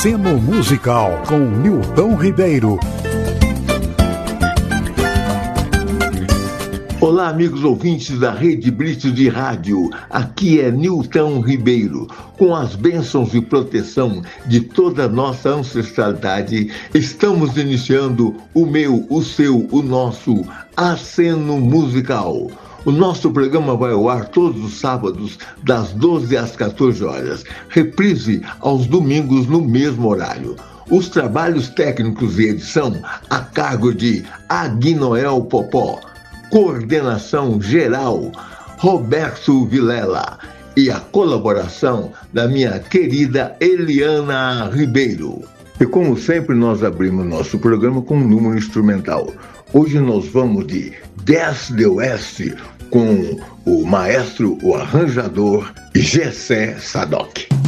Aceno Musical com Nilton Ribeiro. Olá, amigos ouvintes da Rede Brito de Rádio. Aqui é Nilton Ribeiro. Com as bênçãos e proteção de toda a nossa ancestralidade, estamos iniciando o meu, o seu, o nosso Aceno Musical. O nosso programa vai ao ar todos os sábados, das 12 às 14 horas. Reprise aos domingos no mesmo horário. Os trabalhos técnicos e edição a cargo de Aguinoel Popó coordenação geral Roberto Vilela e a colaboração da minha querida Eliana Ribeiro. E como sempre, nós abrimos nosso programa com um número instrumental. Hoje nós vamos de 10 de Oeste com o maestro, o arranjador Gessé Sadoc.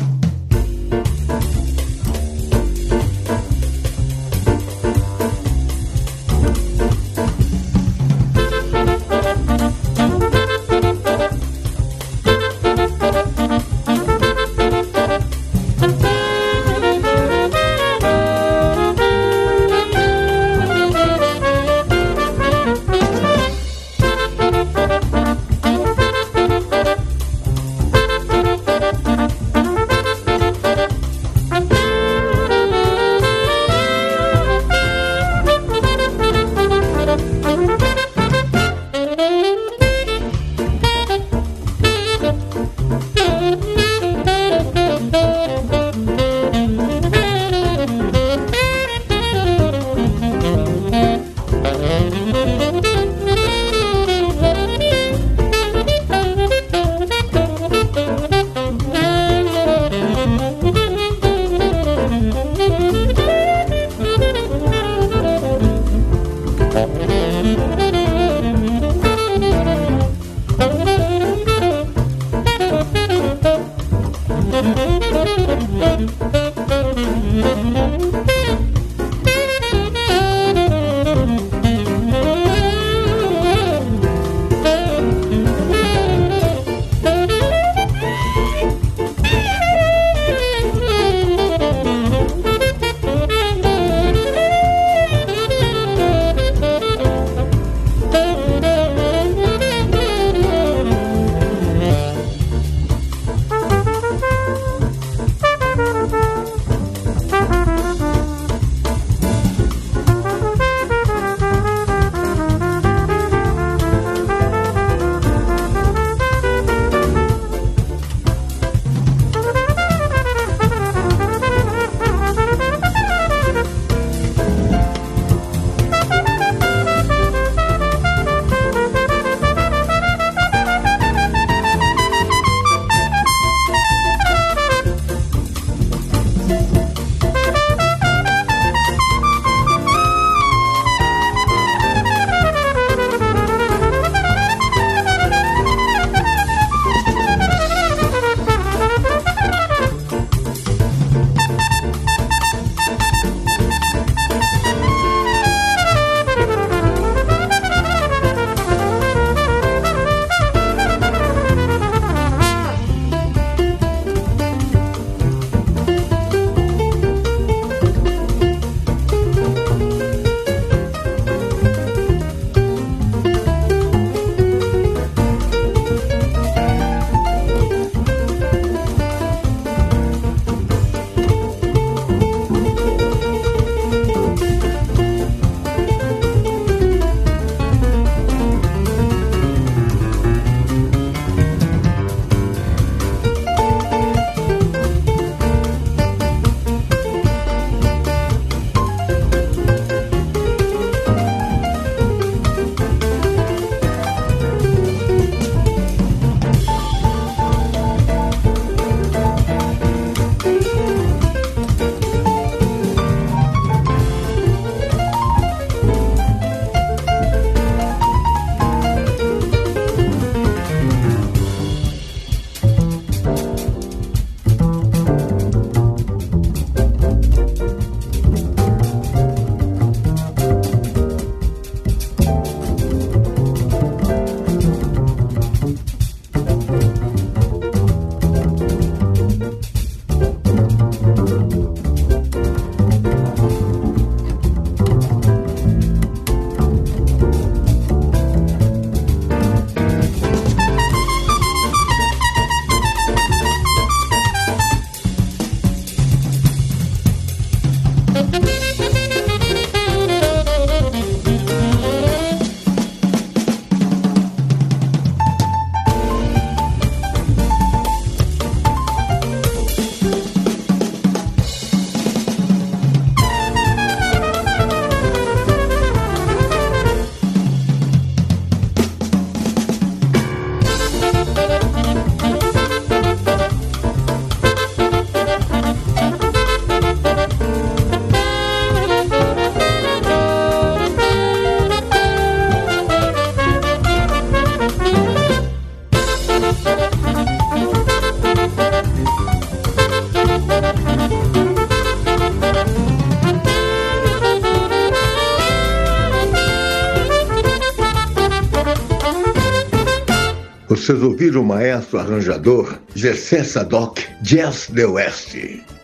Vocês ouviram o maestro arranjador Gessé Sadoc, Jazz The West.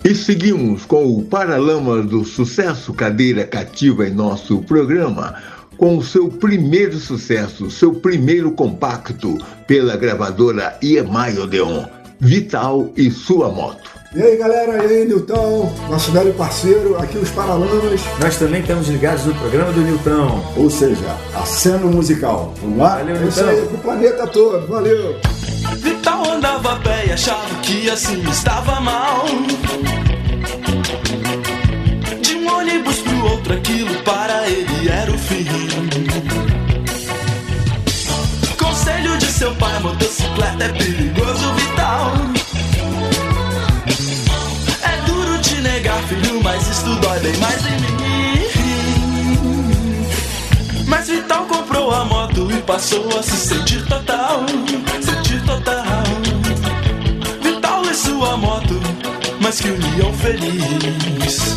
E seguimos com o Paralamas do Sucesso Cadeira Cativa em nosso programa, com o seu primeiro sucesso, seu primeiro compacto pela gravadora EMI Odeon, Vital e Sua Moto. E aí galera, e aí Nilton, nosso velho parceiro, aqui os Paralamas. Nós também estamos ligados no programa do Nilton. Ou seja, aceno musical. Vamos lá? Valeu, é isso aí, pro planeta todo. Valeu! Vital andava a pé e achava que assim estava mal. De um ônibus pro outro, aquilo para ele era o fim. Conselho de seu pai, motocicleta é perigoso, isso dói bem mais em mim. Mas Vital comprou a moto e passou a se sentir total, sentir total. Vital e sua moto, mas que união feliz.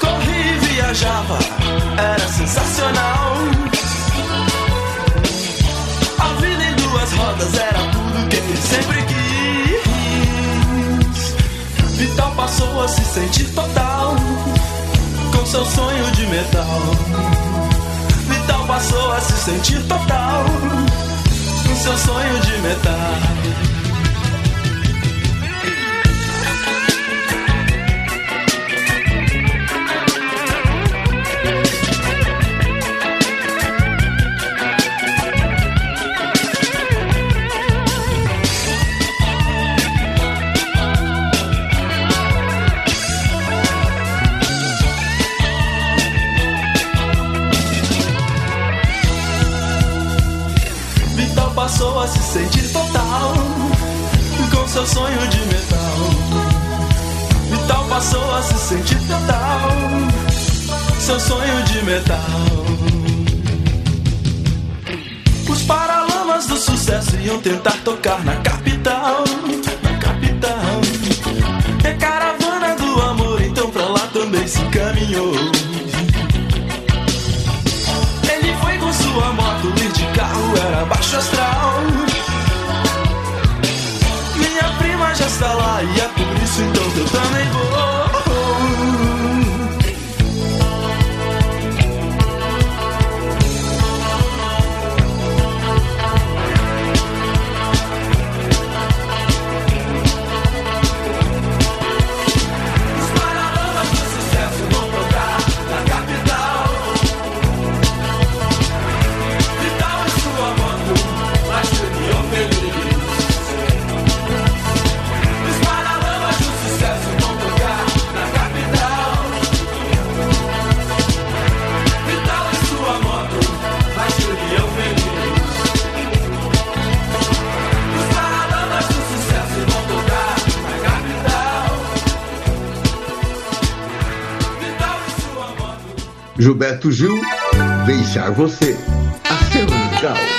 Corri e viajava, era sensacional. Vital passou a se sentir total com seu sonho de metal. Passou a se sentir total com seu sonho de metal. Vital passou a se sentir total, seu sonho de metal. Os paralamas do sucesso iam tentar tocar na capital, na capital. E a caravana do amor então pra lá também se encaminhou. Ele foi com sua moto ir de carro, era baixo astral. Está lá e é por isso então eu também vou. Gilberto Gil, Deixar Você. Aceno musical.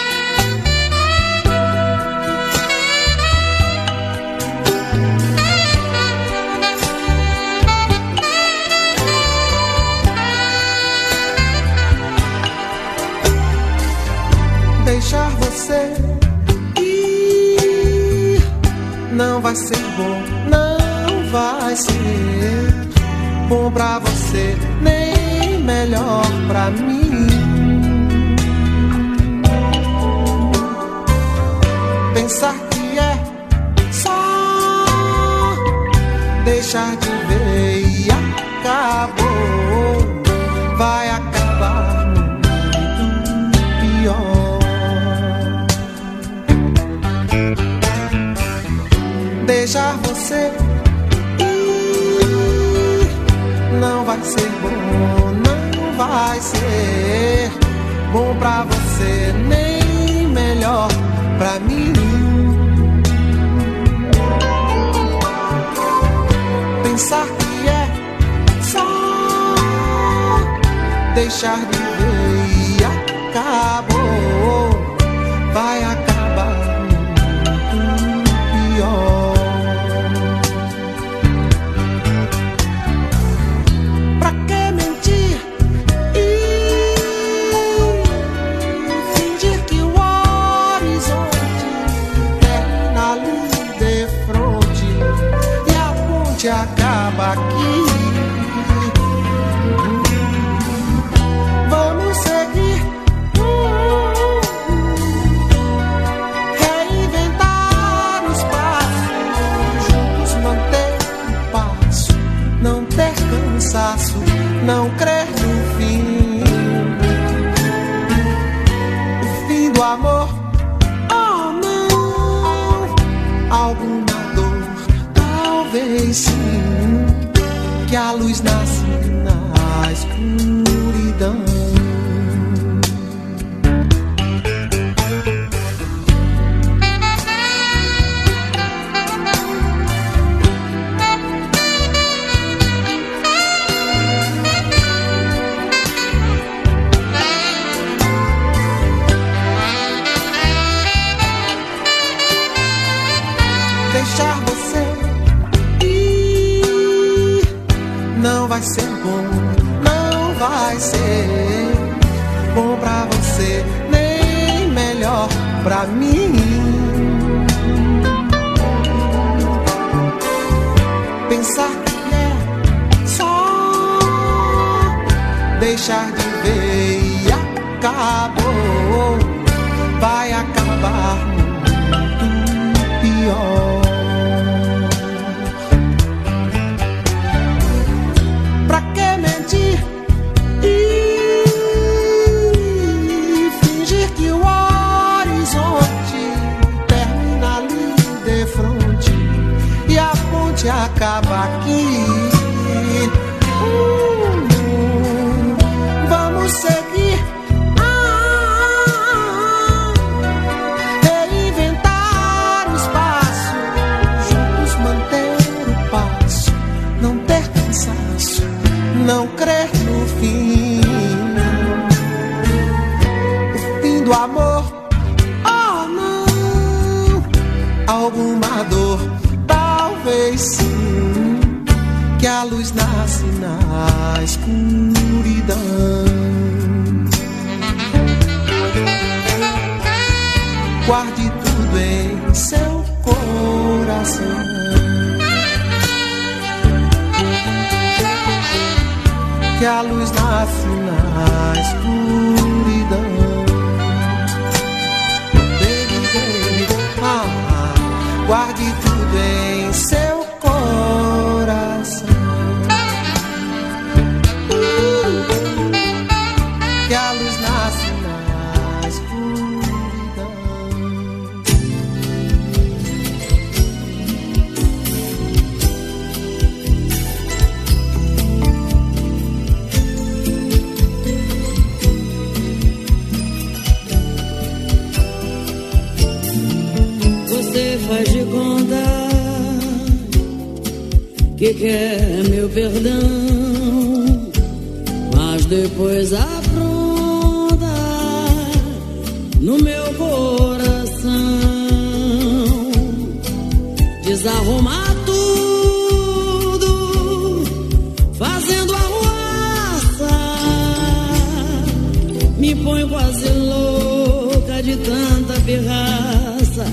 Me põe quase louca de tanta pirraça,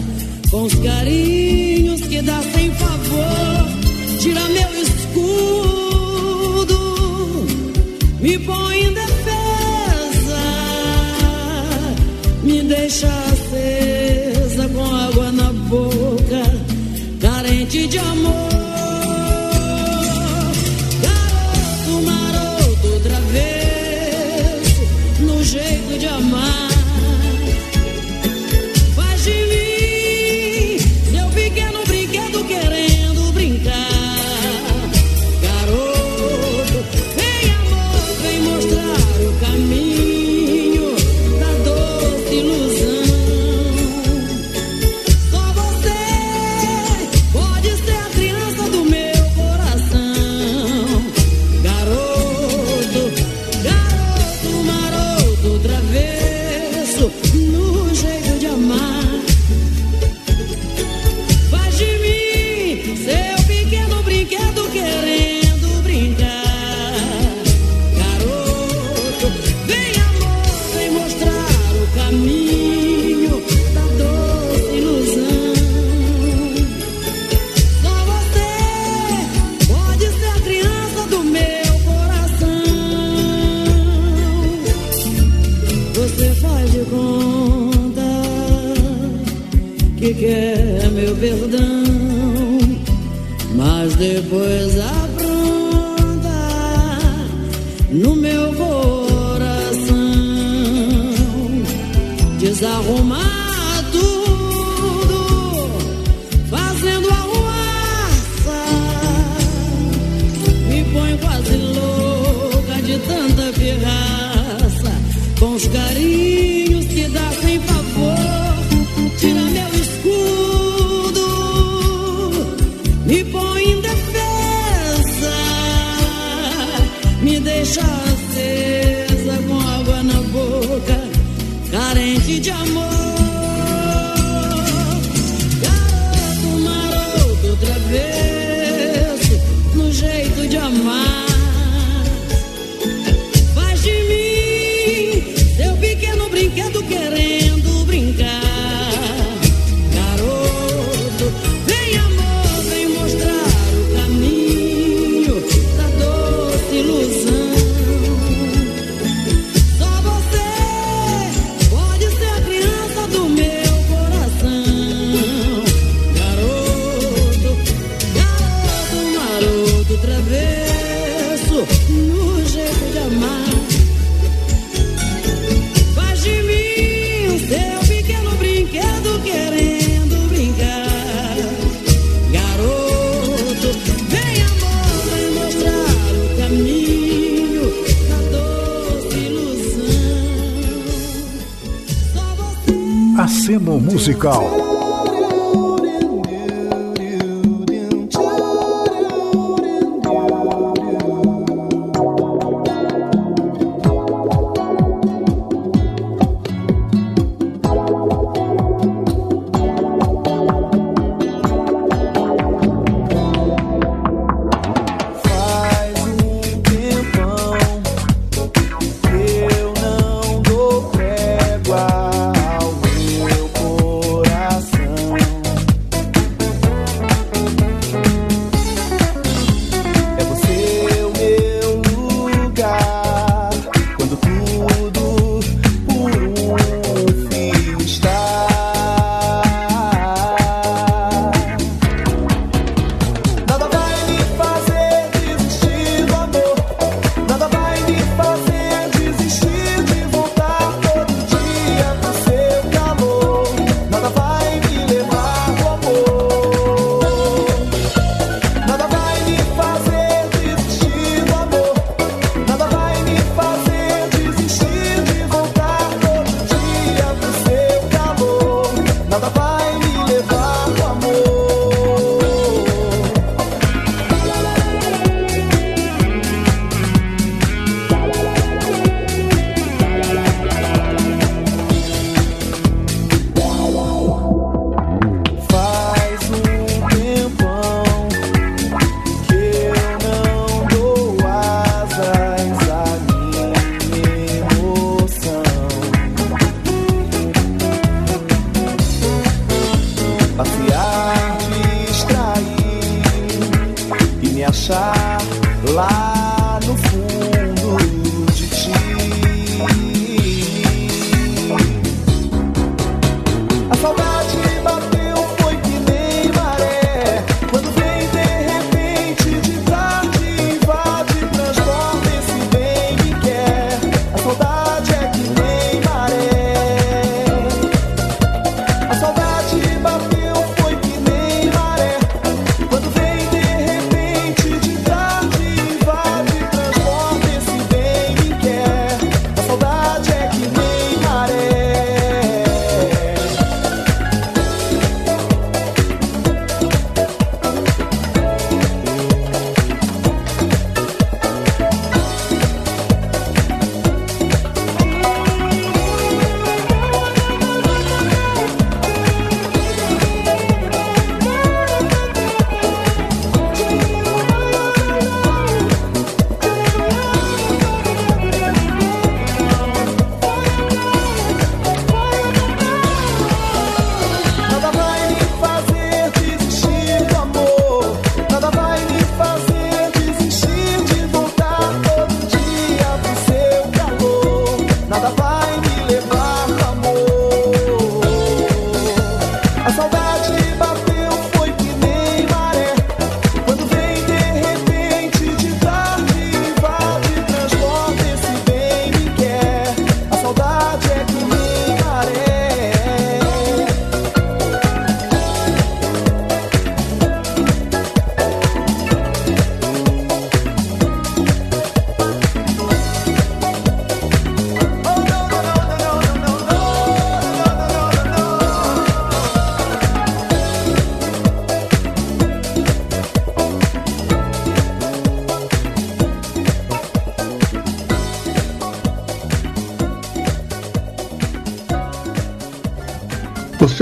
com os carinhos que dá sem favor. Tira meu escudo, me põe em defesa, me deixa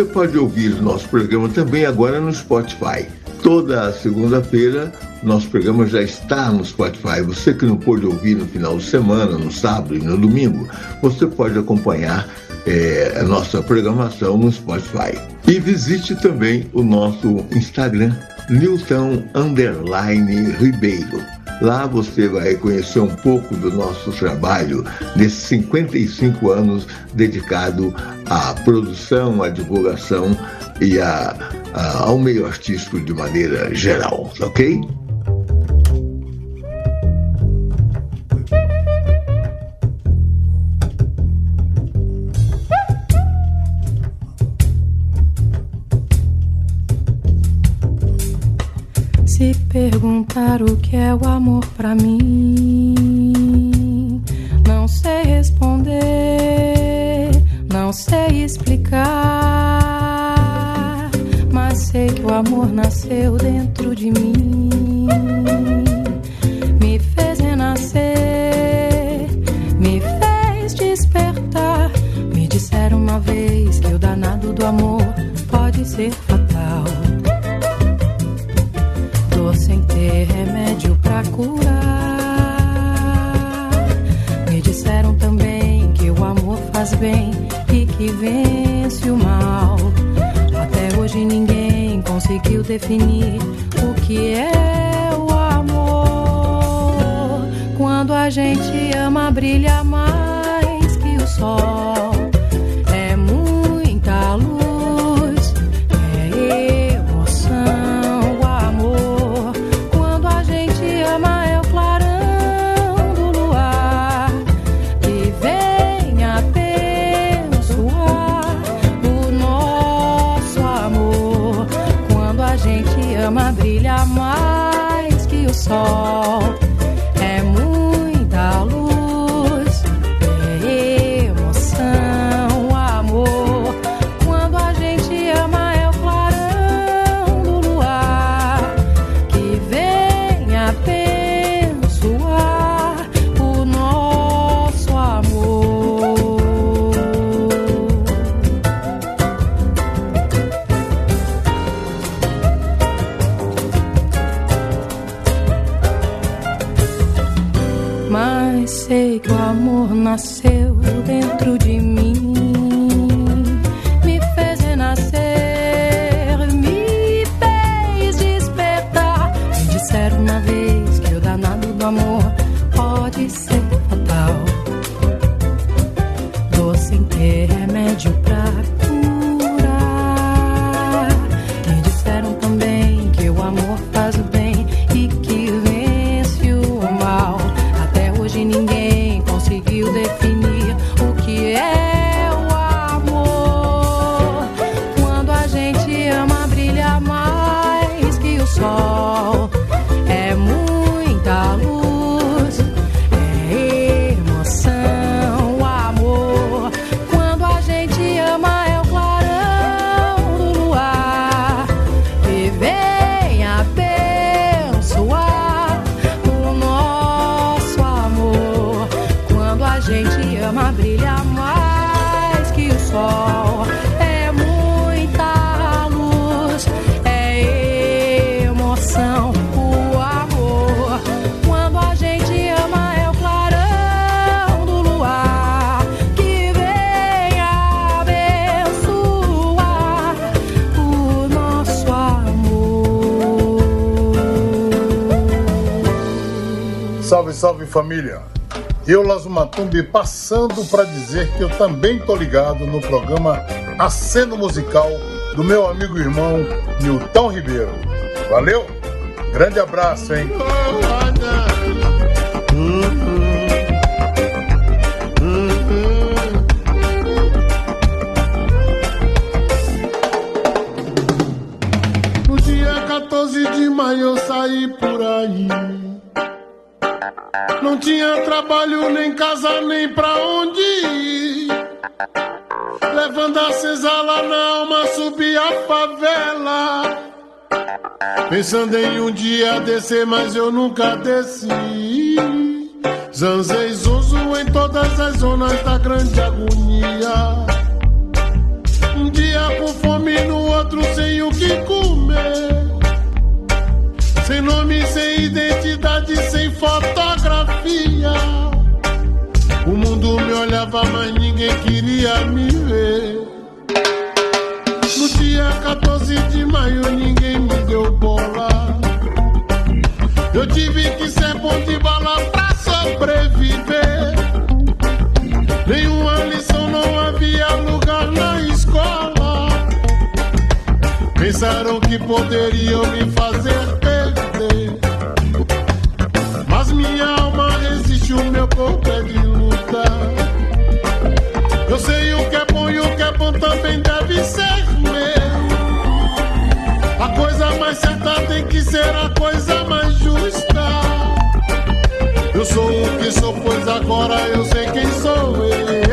Você pode ouvir o nosso programa também agora no Spotify. Toda segunda-feira, nosso programa já está no Spotify. Você que não pôde ouvir no final de semana, no sábado e no domingo, você pode acompanhar é, a nossa programação no Spotify. E visite também o nosso Instagram, Newton Ribeiro. Lá você vai conhecer um pouco do nosso trabalho nesses 55 anos dedicado à produção, à divulgação e a, a, ao meio artístico de maneira geral, ok? Se perguntar o que é o amor pra mim, não sei responder, não sei explicar, mas sei que o amor nasceu dentro de mim, Me disseram também que o amor faz bem e que vence o mal. Até hoje ninguém conseguiu definir o que é o amor. Quando a gente ama, brilha mais que o sol. Salve, salve família! Eu, Lazumatumbi, passando para dizer que eu também tô ligado no programa Aceno Musical do meu amigo e irmão Nilton Ribeiro. Valeu? Grande abraço, hein? Trabalho, nem casa, nem pra onde ir. Levando a senzala na alma, subi a favela. Pensando em um dia descer, mas eu nunca desci. Zanzei Zuzu em todas as zonas da grande agonia. Um dia por outro sem o que comer. Sem nome, sem identidade, sem fotografia. O mundo me olhava, mas ninguém queria me ver. No dia 14 de maio, ninguém me deu bola. Eu tive que ser bom de bala pra sobreviver. Nenhuma lição, não havia lugar na escola. Pensaram que poderiam me fazer meu corpo é de luta. Eu sei o que é bom e o que é bom também deve ser meu. A coisa mais certa tem que ser a coisa mais justa. Eu sou o que sou, pois agora eu sei quem sou eu.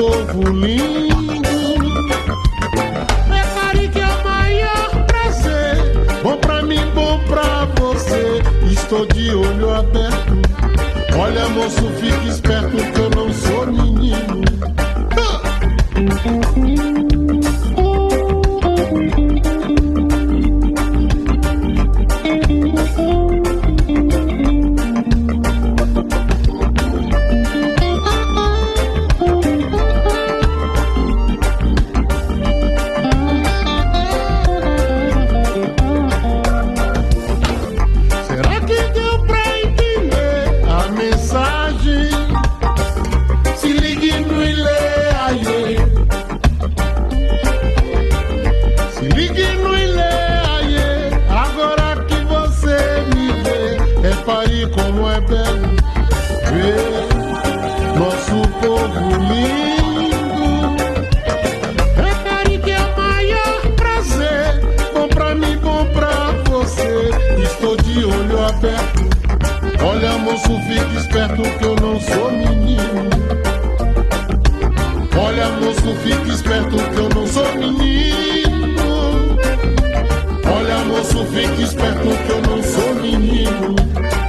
Povo lindo. Repare que é o maior prazer. Bom pra mim, bom pra você. Estou de olho aberto. Olha, moço, fique esperto que eu não sou menino. Será menino.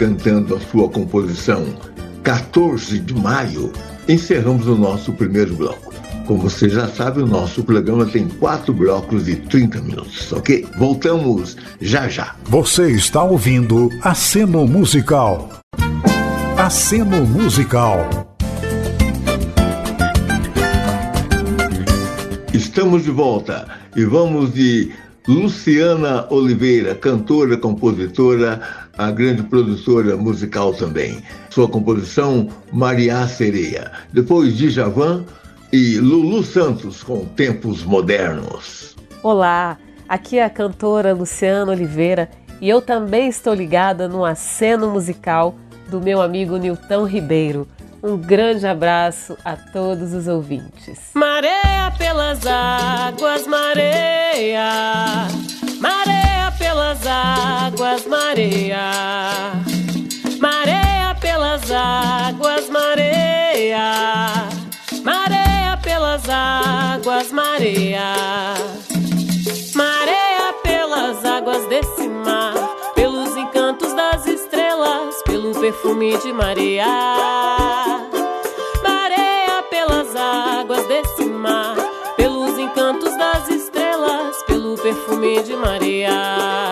cantando a sua composição 14 de Maio, encerramos o nosso primeiro bloco. Como você já sabe, o nosso programa tem quatro blocos de 30 minutos, ok? Voltamos já já. Você está ouvindo Aceno Musical. Aceno Musical. Estamos de volta e vamos de Luciana Oliveira, cantora, compositora, a grande produtora musical também. Sua composição, Maria Sereia. Depois de Javan e Lulu Santos com Tempos Modernos. Olá, aqui é a cantora Luciana Oliveira e eu também estou ligada no aceno musical do meu amigo Nilton Ribeiro. Um grande abraço a todos os ouvintes. Mareia pelas águas, mareia, mareia pelas águas, mareia. Mareia pelas águas, mareia. Mareia pelas águas, mareia. Mareia pelas águas desse mar, pelos encantos das estrelas, pelo perfume de mareia. Mareia pelas águas desse mar, pelos encantos das estrelas, pelo perfume de mareia.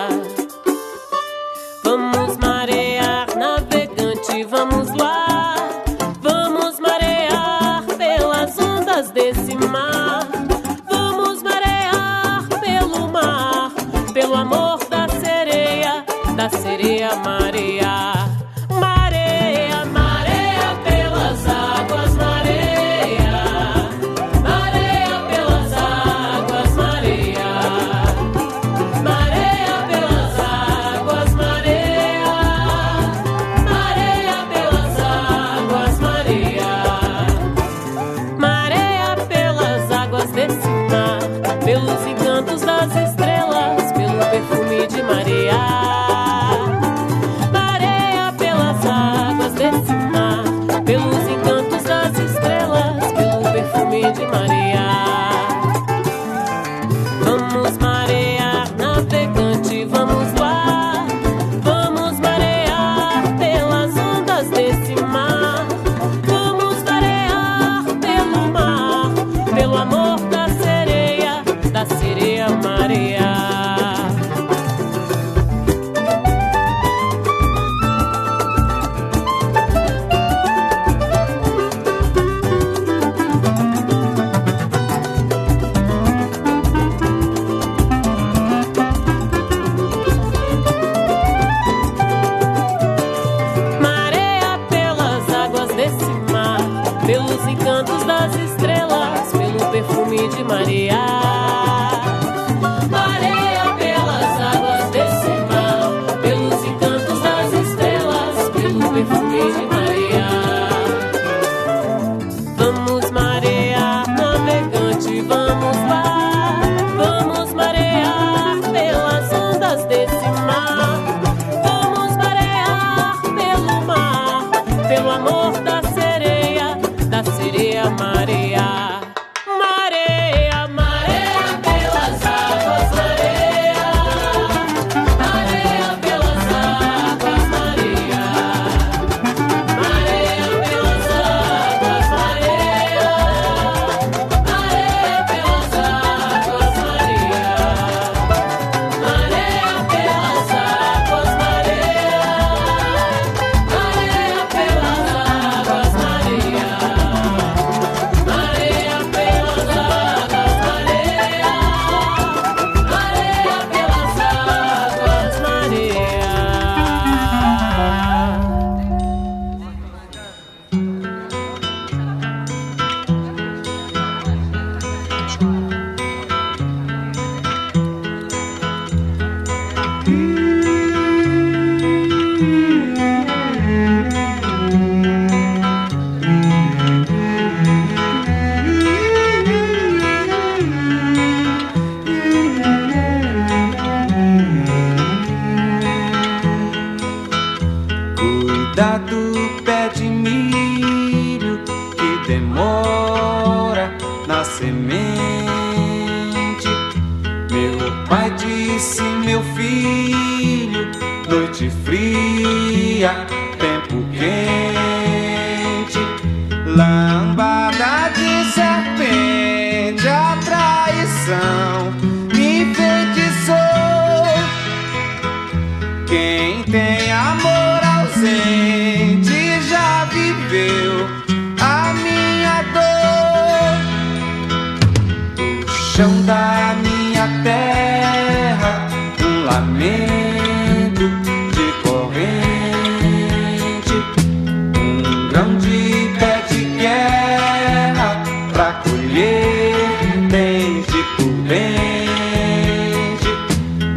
depende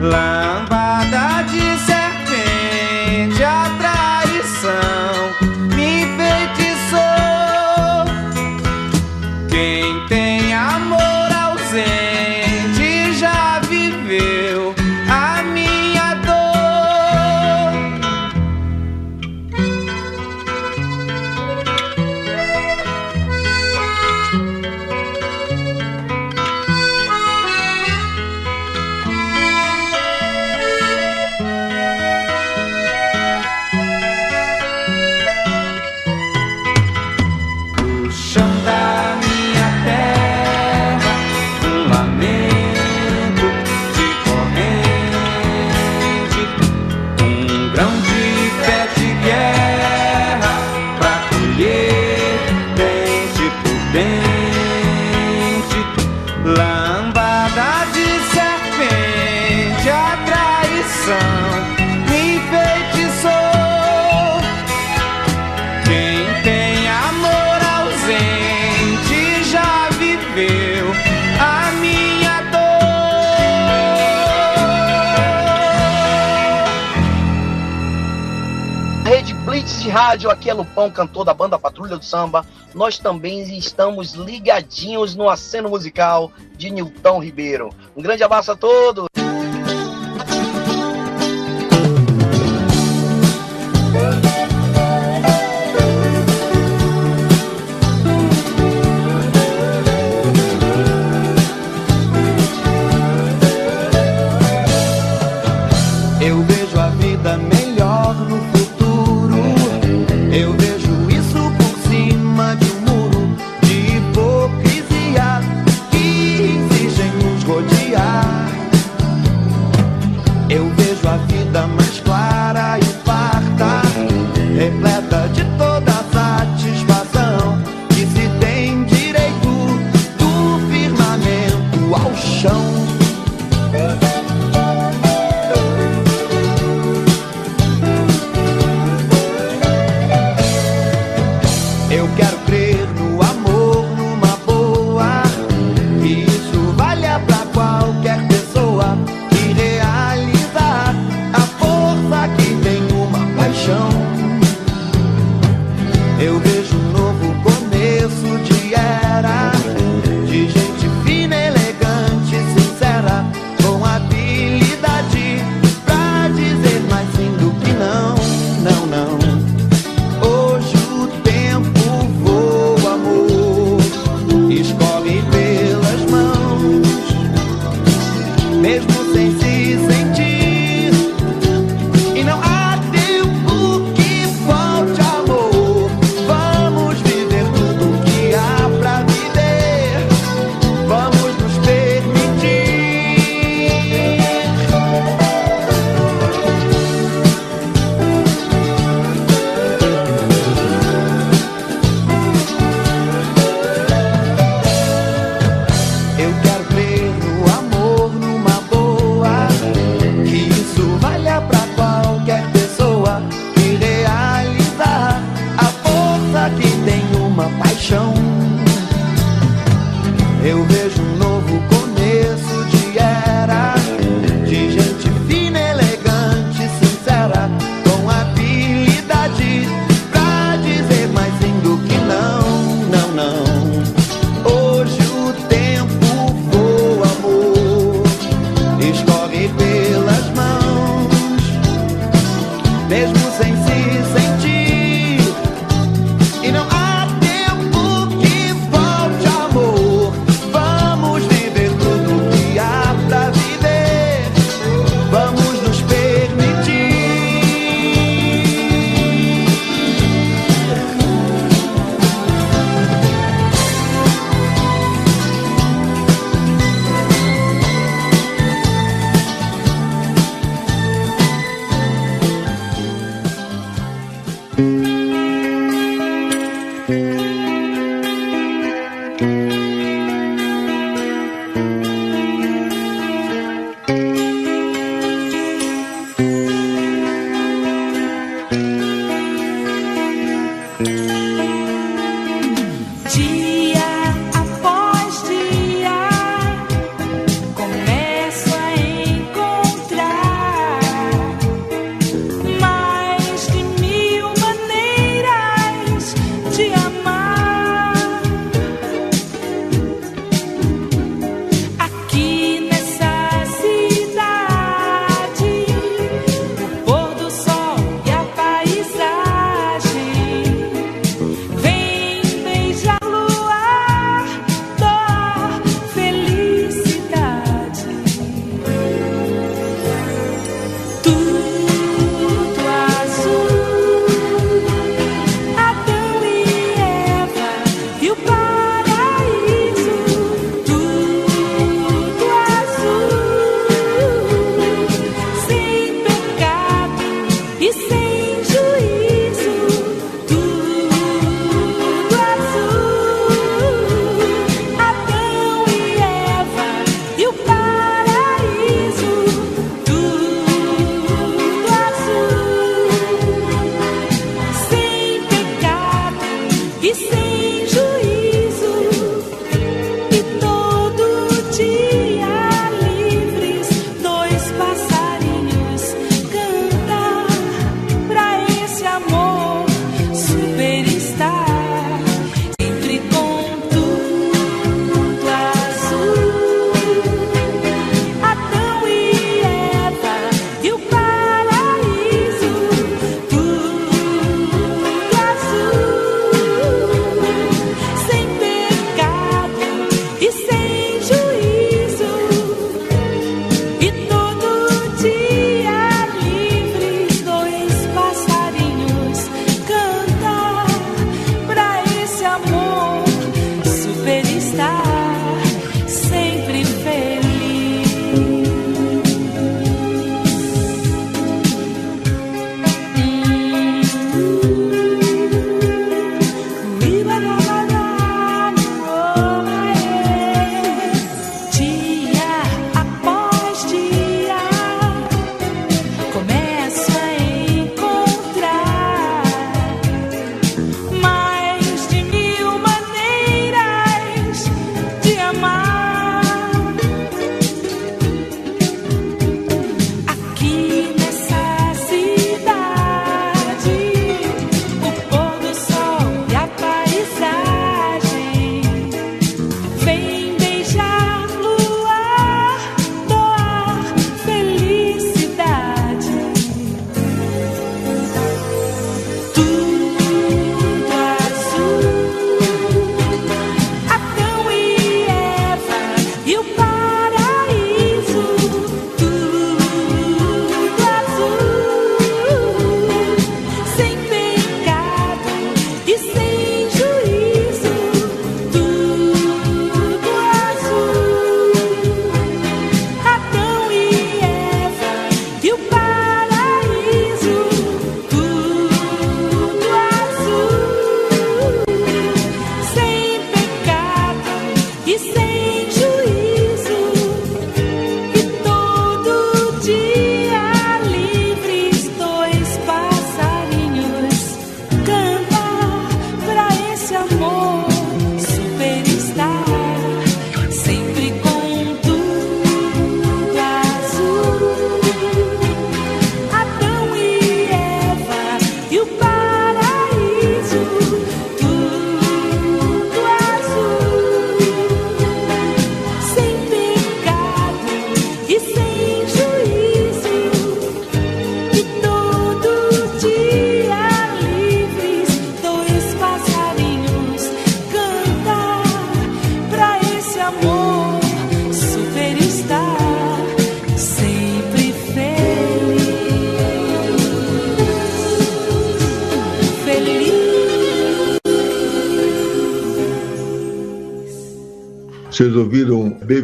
lá. rádio, aqui é Lupão, cantor da banda Patrulha do Samba. Nós também estamos ligadinhos no aceno musical de Nilton Ribeiro. Um grande abraço a todos!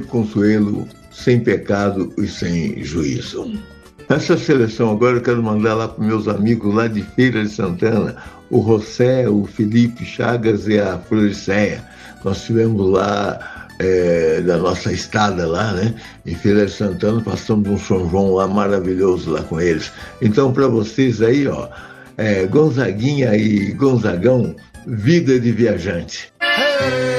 Consuelo, Sem Pecado e Sem Juízo. Essa seleção agora eu quero mandar lá para meus amigos lá de Feira de Santana, o José, o Felipe Chagas e a Floricéia. Nós tivemos lá é, da nossa estada lá, né? Em Feira de Santana, passamos um São João lá maravilhoso lá com eles. Então, para vocês aí, ó, é, Gonzaguinha e Gonzagão, vida de viajante. Peguei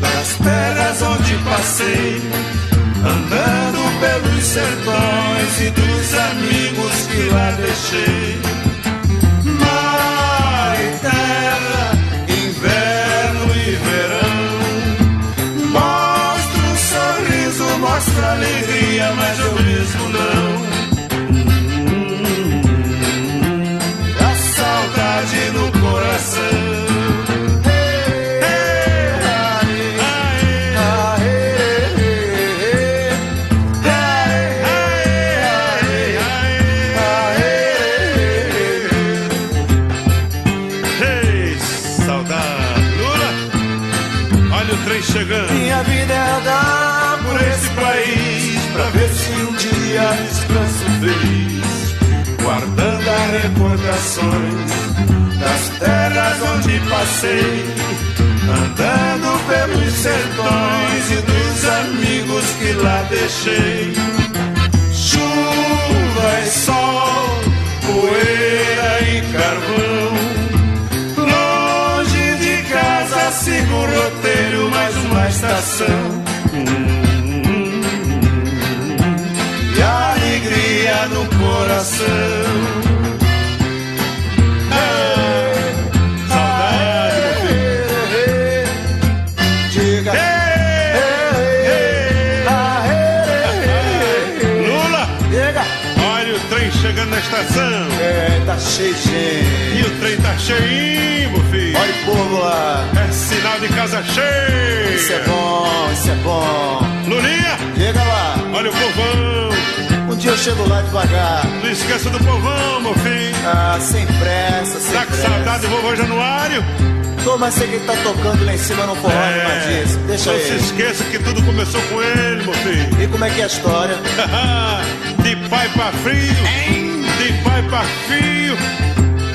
das terras onde passei, andando pelos sertões e dos amigos que lá deixei. Mar e terra, inverno e verão, mostra um sorriso, mostra alegria, mas eu mesmo não. Dia descanso feliz, guardando as recordações das terras onde passei, andando pelos sertões e dos amigos que lá deixei. Chuva e sol, poeira e carvão. Longe de casa sigo o roteiro, mais uma estação. Chegando na estação. É, tá cheio de gente. E o trem tá cheinho, meu filho. Olha o povo lá. É sinal de casa cheia. Isso é bom, isso é bom. Lulinha! Diga lá. Olha o povão. Dia eu chego lá devagar. Não esqueça do povão, meu filho. Ah, sem pressa, sem Tá com pressa. saudade do vovô Januário? Tô, mas sei que ele tá tocando lá em cima no forró, É. mas. Deixa Não se esqueça que tudo começou com ele, meu filho. E como é que é a história? de pai pra filho, de pai pra filho,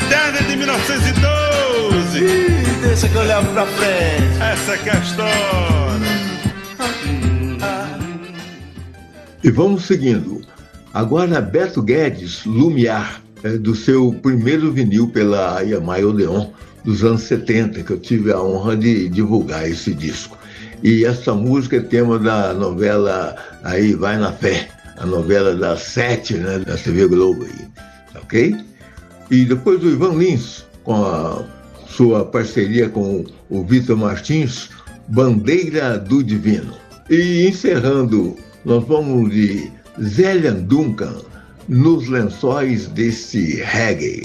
desde de 1912. Ih, deixa que eu levo pra frente. Essa que é a história. E vamos seguindo. Agora, Beto Guedes, Lumiar, é, do seu primeiro vinil pela Yamaha Odeon, dos anos 70, que eu tive a honra de divulgar esse disco. E essa música é tema da novela aí Vai na Fé, a novela das sete, né, da TV Globo aí, tá ok? E depois o Ivan Lins, com a sua parceria com o Vitor Martins, Bandeira do Divino. E encerrando, nós vamos de Zélia Duncan, nos lençóis desse reggae.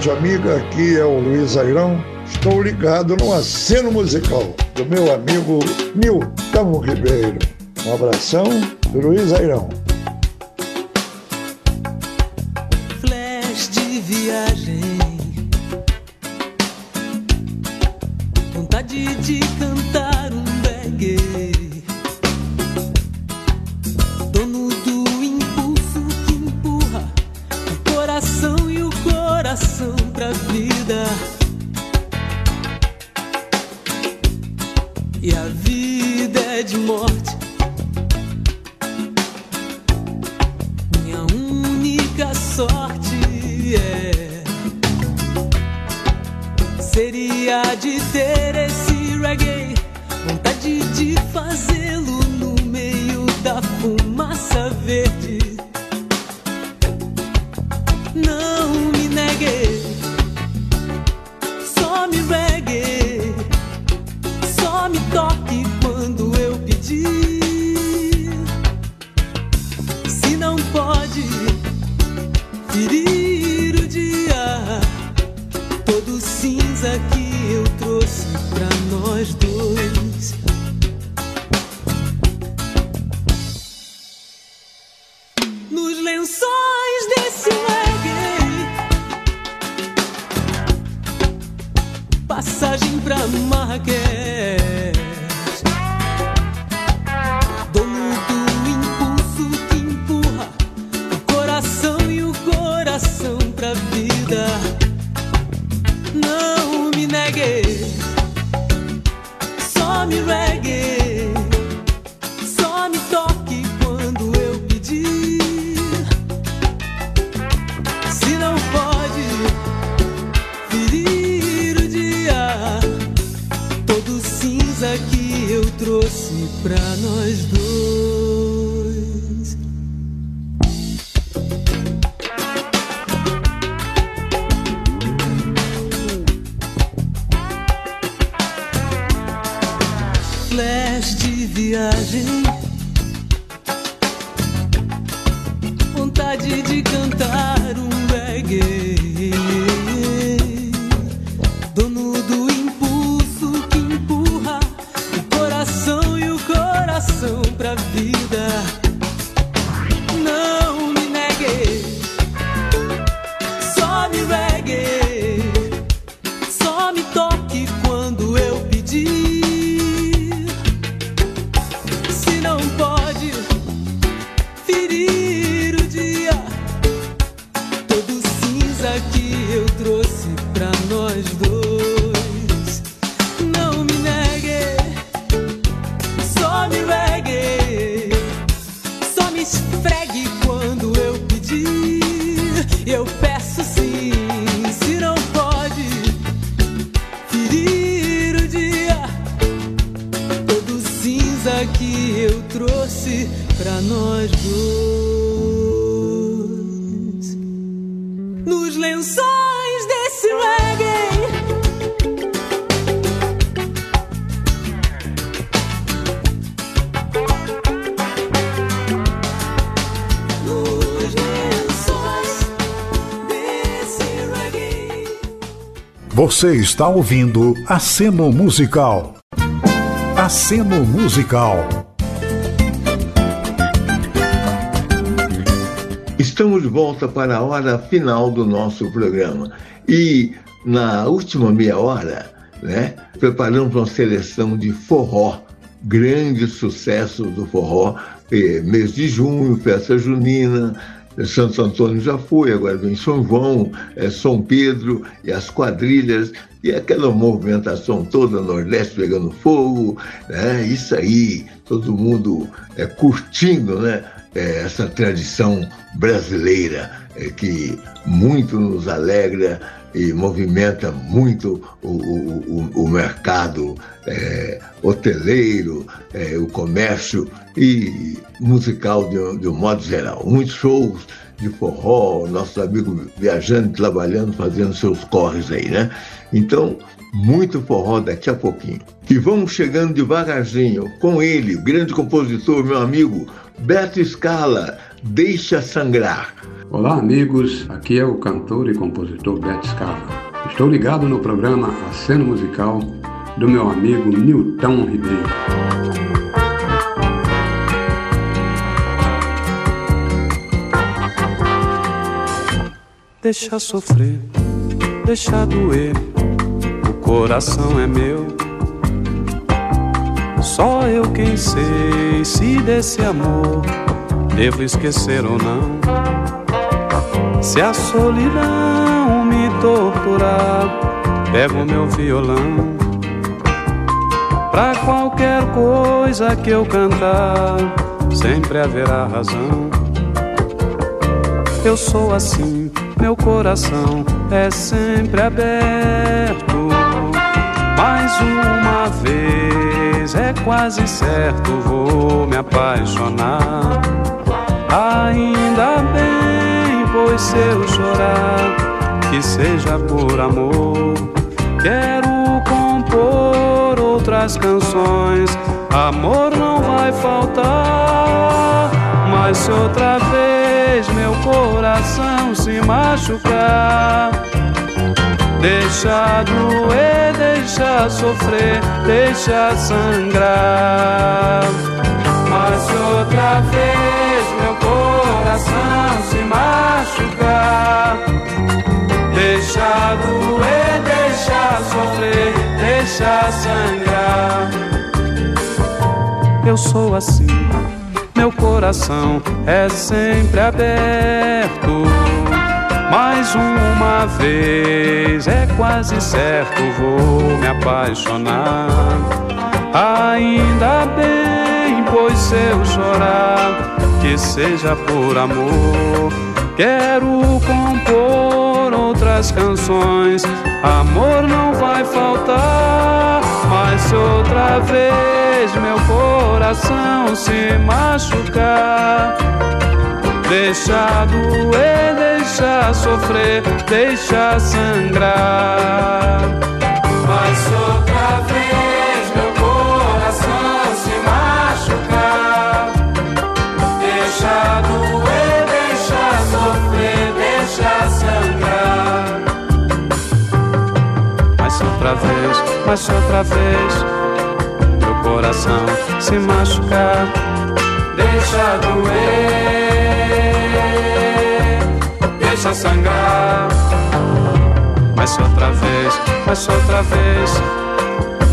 rádio amiga, aqui é o Luiz Airão. Estou ligado no aceno musical do meu amigo Nilton Ribeiro. Um abração Luiz Airão. Você está ouvindo Aceno Musical. Aceno Musical. Estamos de volta para a hora final do nosso programa. E na última meia hora, né, preparamos uma seleção de forró, grandes sucessos do forró, eh, mês de junho, festa junina, Santo Antônio já foi, agora vem São João, eh, São Pedro e as quadrilhas, e aquela movimentação toda, Nordeste pegando fogo, né? isso aí, todo mundo eh, curtindo né? eh, essa tradição brasileira eh, que muito nos alegra e movimenta muito o, o, o- o mercado eh, hoteleiro, eh, o comércio e musical de, um- de um modo geral. Muitos shows de forró, nossos amigos viajando, trabalhando, fazendo seus corres aí, né? Então, muito forró daqui a pouquinho. E vamos chegando devagarzinho com ele, grande compositor, meu amigo Beto Scala, Deixa Sangrar. Olá, amigos. Aqui é o cantor e compositor Beto Scala. Estou ligado no programa Aceno Musical do meu amigo Nilton Ribeiro. Deixa sofrer, deixa doer, o coração é meu. Só eu quem sei se desse amor devo esquecer ou não. Se a solidão me torturar, pego meu violão. Pra qualquer coisa que eu cantar, sempre haverá razão. Eu sou assim, meu coração é sempre aberto. Mais uma vez é quase certo, vou me apaixonar. Ainda bem, pois se eu chorar, que seja por amor. Quero compor outras canções, amor não vai faltar. Mas se outra vez meu coração se machucar, deixa doer, deixa sofrer, deixa sangrar. Doer, deixa sofrer, deixa sangrar. Eu sou assim meu coração é sempre aberto. Mais uma vez é quase certo, vou me apaixonar. Ainda bem, pois se eu chorar, que seja por amor. Quero compor outras canções, amor não vai faltar. Mas se outra vez meu coração se machucar, deixa doer, deixa sofrer, deixa sangrar. Mas outra outra vez, mas outra vez meu coração se machucar, deixa doer, deixa sangrar. Mas outra vez, mas outra vez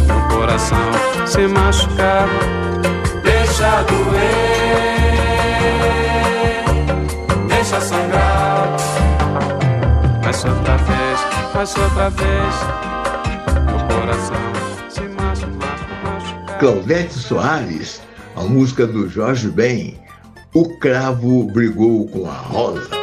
meu coração se machucar, deixa doer, deixa sangrar. Mas outra vez, mas outra vez Claudete Soares, a música do Jorge Ben, O Cravo Brigou com a Rosa.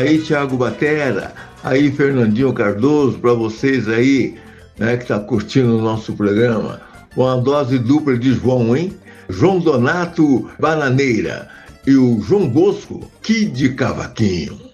aí Thiago Batera, aí Fernandinho Cardoso, para vocês aí, né, que tá curtindo o nosso programa. Uma dose dupla de João, hein? João Donato Bananeira e o João Bosco, que de cavaquinho.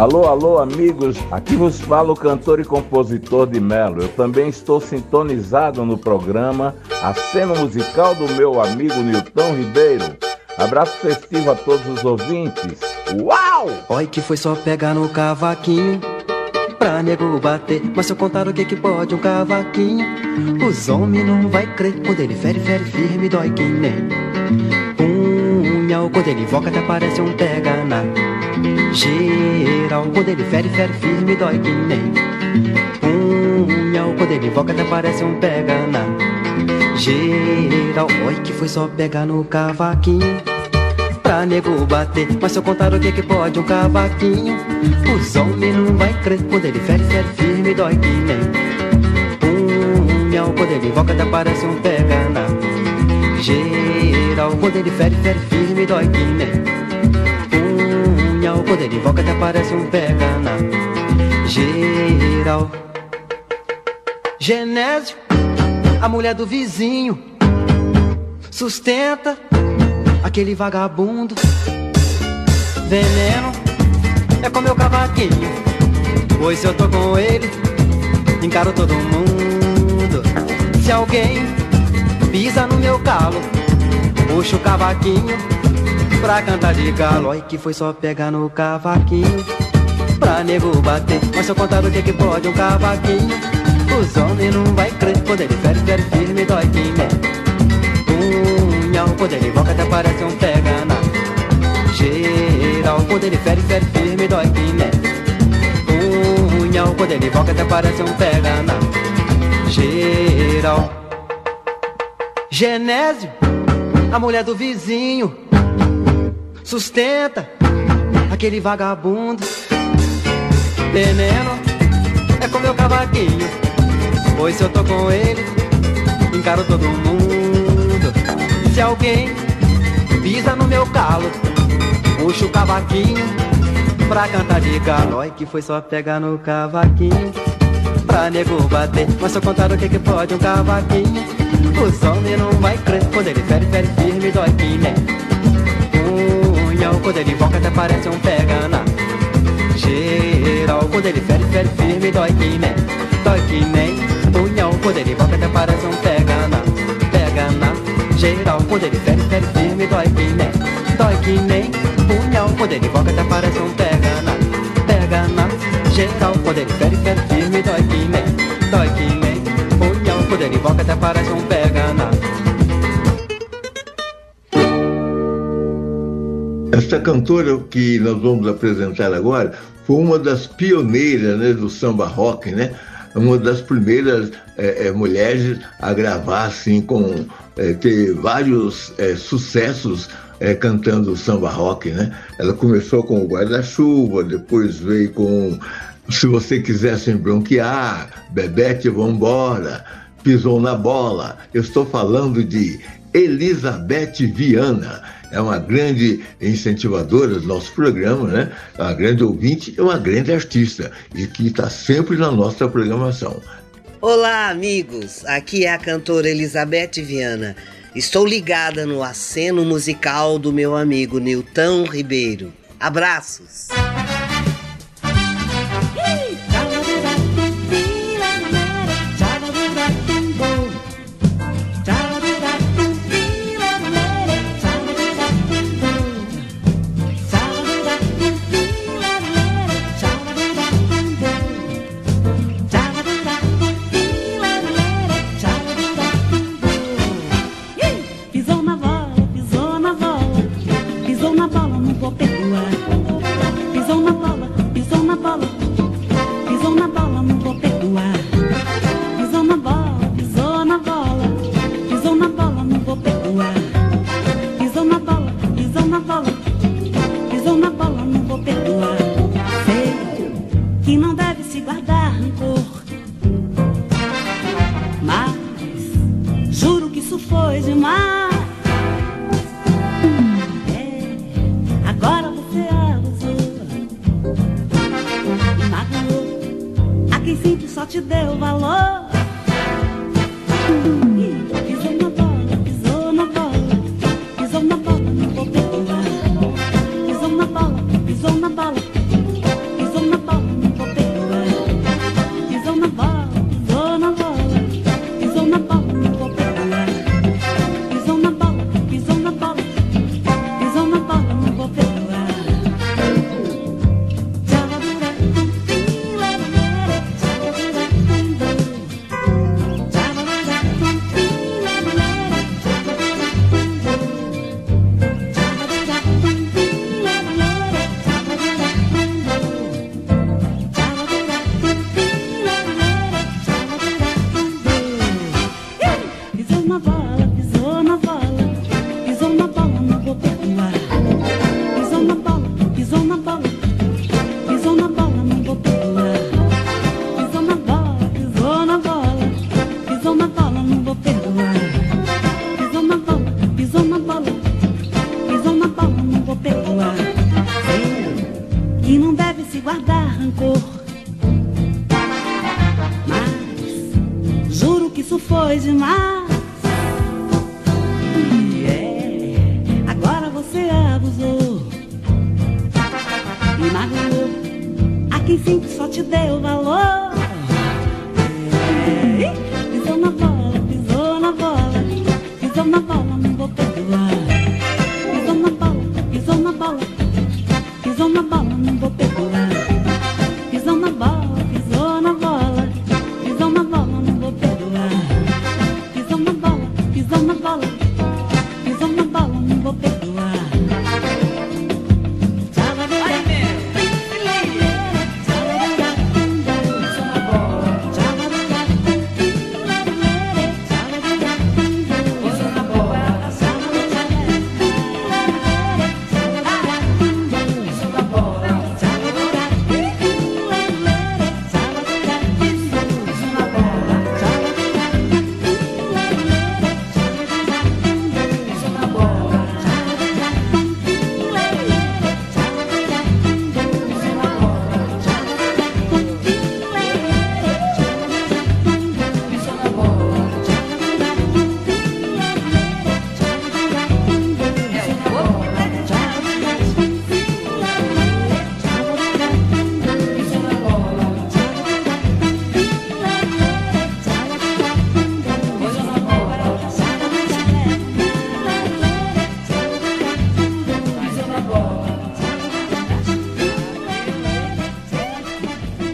Alô, alô, amigos. Aqui vos fala o cantor e compositor de Melo. Eu também estou sintonizado no programa A Cena Musical do meu amigo Nilton Ribeiro. Abraço festivo a todos os ouvintes. Uau! Oi, que foi só pegar no cavaquinho pra nego bater. Mas se eu contar o que que pode um cavaquinho, os homens não vai crer. Quando ele fere, fere firme, dói que nem punhal. Quando ele invoca, até parece um pega na geral. Quando ele fere, fere firme, dói que nem punhal. Quando ele invoca, até parece um pega na geral. Oi, que foi só pegar no cavaquinho pra nego bater. Mas se eu contar o que que pode um cavaquinho, os homens não vai crer. Quando ele fere, fere firme, dói que nem punhal. Quando ele invoca, até parece um pega na geral. Quando ele fere, fere firme, dói que nem Quando ele invoca, até parece um pega na geral. Genésio, a mulher do vizinho, sustenta aquele vagabundo. Veneno é com meu cavaquinho, pois eu tô com ele, encaro todo mundo. Se alguém pisa no meu calo, puxa o cavaquinho pra cantar de galo. Oi, que foi só pegar no cavaquinho pra nego bater. Mas se eu contar o que que pode um cavaquinho, os homens não vai crer. Quando ele fere, fere firme, dói que nem punhal Quando ele invoca até parece um pega na geral Quando ele fere, fere firme, dói que nem punhal Quando ele invoca até parece um pega na geral Genésio, a mulher do vizinho Sustenta aquele vagabundo Veneno é com meu cavaquinho Pois se eu tô com ele, encaro todo mundo se alguém pisa no meu calo, puxa o cavaquinho pra cantar de galo. Que foi só pegar no cavaquinho pra nego bater. Mas se eu contar o que que pode um cavaquinho, os homens não vai crer. Quando ele fere, fere firme, dói que nem. Quando ele invoca até parece um pega na geral. Quando ele fere, fere firme, dói que nem, dói que nem punhal. Quando ele invoca até parece um pega na, pega na geral Quando ele fere, fere firme, dói que nem Dói que nem punhal Quando ele invoca até parece um pega na Pega na geral Quando ele fere, fere firme, dói que nem Dói que nem punhal Quando ele invoca até parece um pega Esta cantora que nós vamos apresentar agora foi uma das pioneiras né, do samba rock, né? Uma das primeiras é, é, mulheres a gravar assim com é, ter vários sucessos cantando samba rock, né? Ela começou com o guarda-chuva, depois veio com Se Você Quiser Sem Bronquear, Bebete Vambora, Pisou na Bola. Eu estou falando de Elizabeth Viana. É uma grande incentivadora do nosso programa, né? É uma grande ouvinte e uma grande artista, e que está sempre na nossa programação. Olá, amigos! Aqui é a cantora Elizabeth Viana. Estou ligada no aceno musical do meu amigo Nilton Ribeiro. Abraços!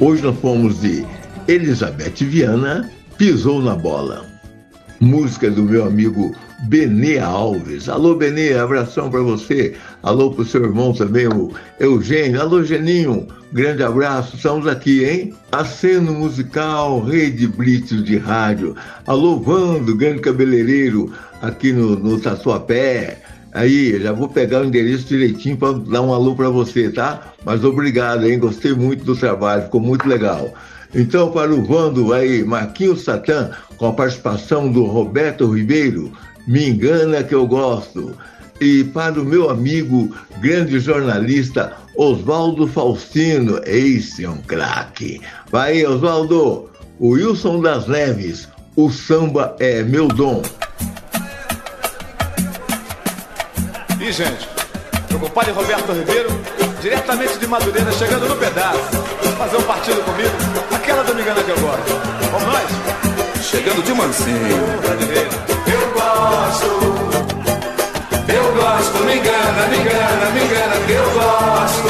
Hoje nós fomos de Elizabeth Viana, Pisou na Bola. Música do meu amigo Benê Alves. Alô, Benê, abração para você. Alô pro seu irmão também, o Eugênio. Alô, Geninho, grande abraço. Estamos aqui, hein? Aceno Musical, Rede Blitz de Rádio. Alô, Vando, grande cabeleireiro, aqui no, no Tatuapé. Aí, já vou pegar o endereço direitinho para dar um alô para você, tá? Mas obrigado, hein? Gostei muito do trabalho, ficou muito legal. Então, para o Vando, aí, Marquinhos Satã, com a participação do Roberto Ribeiro, Me Engana Que Eu Gosto. E para o meu amigo, grande jornalista, Oswaldo Faustino, esse é um craque. Vai, Oswaldo, o Wilson das Neves, o samba é meu dom. Gente, meu compadre Roberto Ribeiro, diretamente de Madureira, chegando no pedaço. Fazer um partido comigo, aquela do Me Engana que eu gosto. Vamos nós? Chegando de mansinho. Eu gosto, Eu gosto, me engana, me engana, me engana que eu gosto.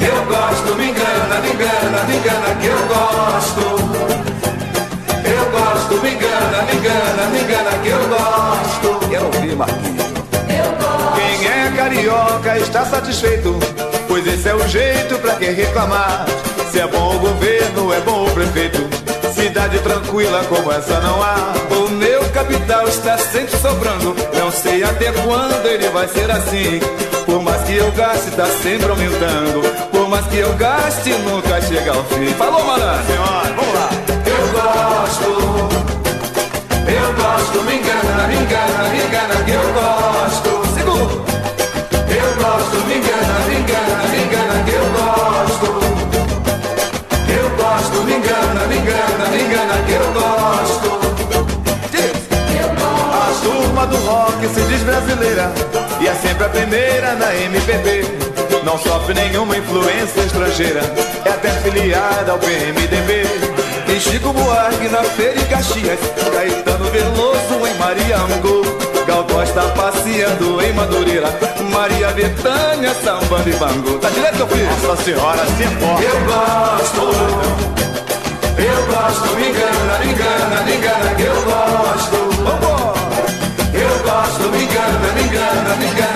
Eu gosto, me engana, me engana, me engana que eu gosto. Eu gosto, me engana, me engana, me engana que eu gosto. Quero ouvir, Marquinhos. Está satisfeito, pois esse é o jeito pra quem reclamar. Se é bom o governo, é bom o prefeito. Cidade tranquila como essa não há. O meu capital está sempre sobrando. Não sei até quando ele vai ser assim. Por mais que eu gaste, está sempre aumentando. Por mais que eu gaste, nunca chega ao fim. Falou, malandro? Senhora, vamos lá. Eu gosto. Eu gosto, me engana, me engana, me engana que eu gosto. Eu gosto, me engana, me engana, me engana que eu gosto. Eu gosto, me engana, me engana, me engana que eu gosto. A turma do rock se diz brasileira e é sempre a primeira na MPB. Não sofre nenhuma influência estrangeira, é até filiada ao PMDB. E Chico Buarque na Feira em Caxias, Caetano Veloso em Mariango. Gal Costa passeando em Madureira, Maria Bethânia sambando em Bangu. Tá direto, meu filho? Nossa senhora, se importa. Eu gosto. Eu gosto, me engana, me engana, me engana que eu gosto. Eu gosto, me engana, me engana, me engana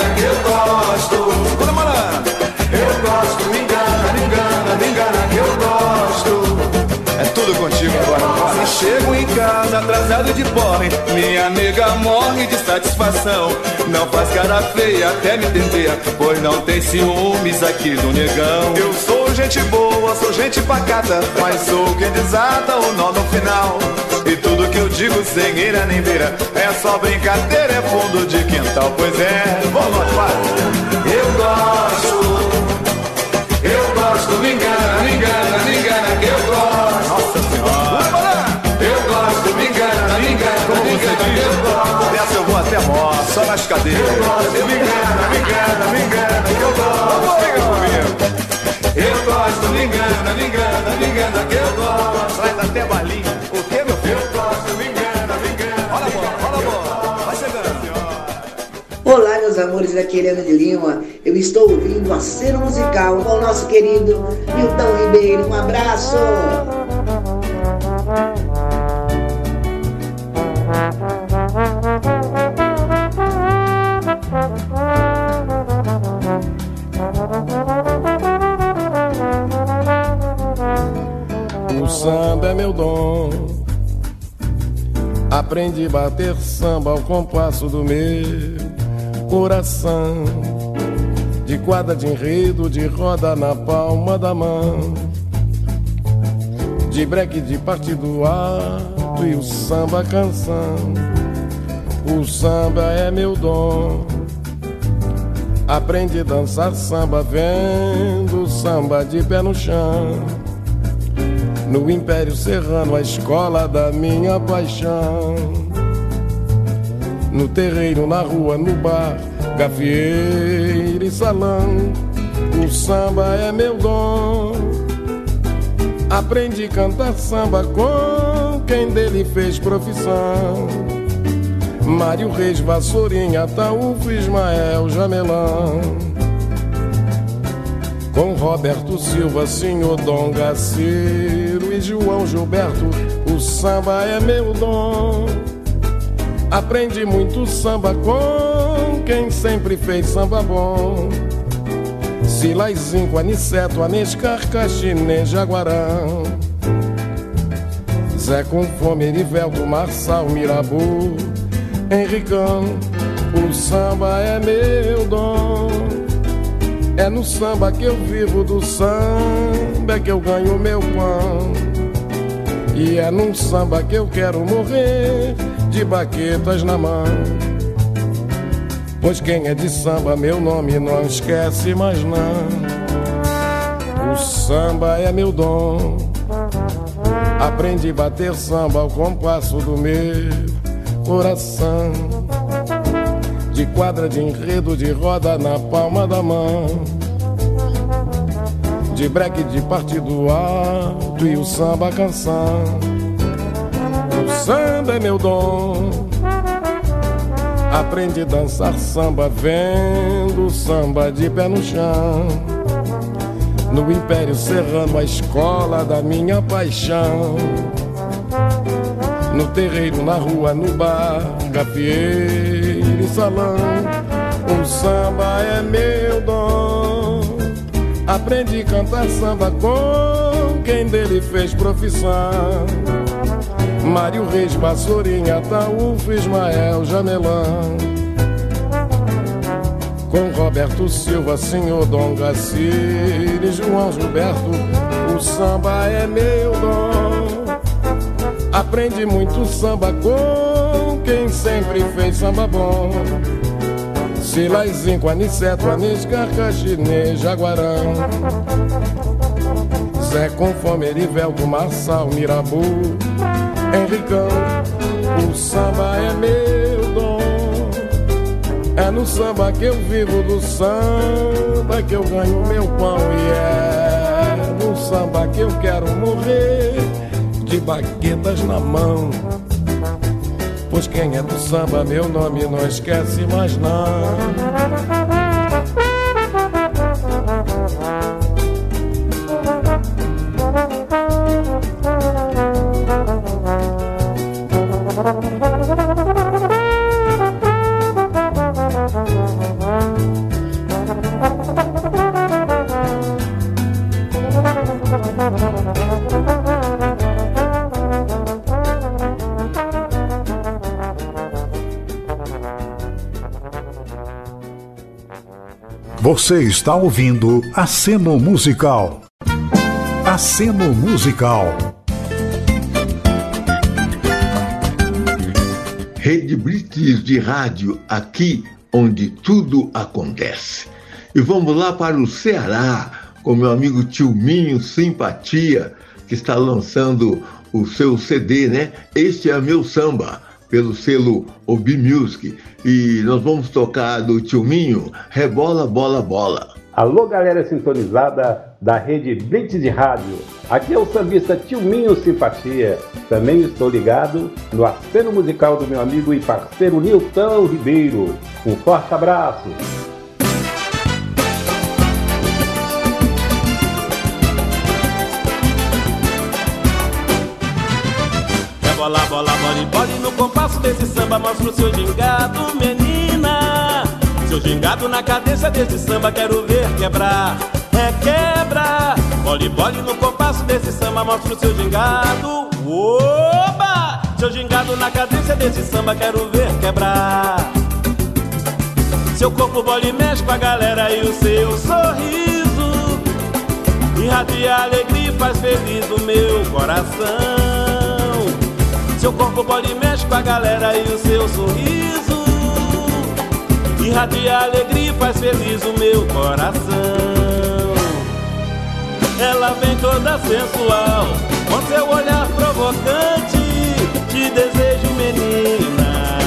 chego em casa atrasado de porre, minha nega morre de satisfação. Não faz cara feia, até me entender, pois não tem ciúmes aqui do negão. Eu sou gente boa, sou gente pacata, mas sou quem desata o nó no final. E tudo que eu digo sem ira nem beira, é só brincadeira, é fundo de quintal, pois é. Vamos, vai. Eu gosto. Eu gosto, me engana, me engana, me engana, que eu gosto. Eu gosto, me engana, me engana, me engana, que eu gosto. Traz até balinha. O que, meu filho? Eu gosto, me engana, me engana. Olha a bola, olha a bola. Vai chegando. Olá, meus amores, é Helena de Lima. Eu estou ouvindo a cena musical com o nosso querido Milton Ribeiro. Um abraço! Samba é meu dom. Aprendi a bater samba ao compasso do meu coração. De quadra de enredo, de roda na palma da mão. De breque de partido alto e o samba canção. O samba é meu dom. Aprendi a dançar samba vendo samba de pé no chão. No Império Serrano, a escola da minha paixão. No terreiro, na rua, no bar, gafieira e salão. O samba é meu dom. Aprendi a cantar samba com quem dele fez profissão. Mário Reis, Vassourinha, Taúfo, Ismael, Jamelão. Com Roberto Silva, Senhor Dom Gaciro e João Gilberto, o samba é meu dom. Aprendi muito samba com quem sempre fez samba bom. Silaizinho, Aniceto, Anescar, Caxinê, Jaguarão. Zé com fome, Erivelto, Marçal, Mirabu, Henricão. O samba é meu dom. É no samba que eu vivo, do samba é que eu ganho meu pão. E é num samba que eu quero morrer, de baquetas na mão. Pois quem é de samba, meu nome não esquece mais não. O samba é meu dom. Aprendi a bater samba ao compasso do meu coração. De quadra de enredo, de roda na palma da mão. De breque de partido alto e o samba canção. O samba é meu dom. Aprendi a dançar samba vendo samba de pé no chão. No Império Serrano, a escola da minha paixão. No terreiro, na rua, no bar, gafieira e salão. O samba é meu dom. Aprendi a cantar samba com quem dele fez profissão. Mário Reis, Vassourinha, Taúfo, Ismael, Jamelão. Com Roberto Silva, Senhor Dom e João Gilberto, o samba é meu dom. Aprendi muito samba com quem sempre fez samba bom. Silaizinho, Aniceto, Aniscar, Caxinê, Jaguarão. Zé com fome, Erivelto, Marçal, Mirabu, Henricão. O samba é meu dom. É no samba que eu vivo, do samba que eu ganho meu pão. E é no samba que eu quero morrer, de baquetas na mão. Pois quem é do samba, meu nome não esquece mais não. Você está ouvindo Aceno Musical. Aceno Musical. Rede Blitz de rádio, aqui onde tudo acontece. E vamos lá para o Ceará, com meu amigo Tilminho Simpatia, que está lançando o seu CD, né? Este é meu samba. Pelo selo Obi Music. E nós vamos tocar do Tio Minho, Rebola, Bola, Bola. Alô, galera sintonizada da rede Blitz de Rádio. Aqui é o sambista Tio Minho Simpatia. Também estou ligado no aceno musical do meu amigo e parceiro Nilton Ribeiro. Um forte abraço. Bola, bola, bola e bola no compasso desse samba mostra o seu gingado, menina. Seu gingado na cadência desse samba quero ver quebrar, é quebra. Bole, bole no compasso desse samba mostra o seu gingado. Oba! Seu gingado na cadência desse samba quero ver quebrar. Seu corpo bole mexe com a galera e o seu sorriso irradia alegria e faz feliz o meu coração. Seu corpo bole mexe com a galera e o seu sorriso irradia alegria e faz feliz o meu coração. Ela vem toda sensual, com seu olhar provocante. Te desejo, menina,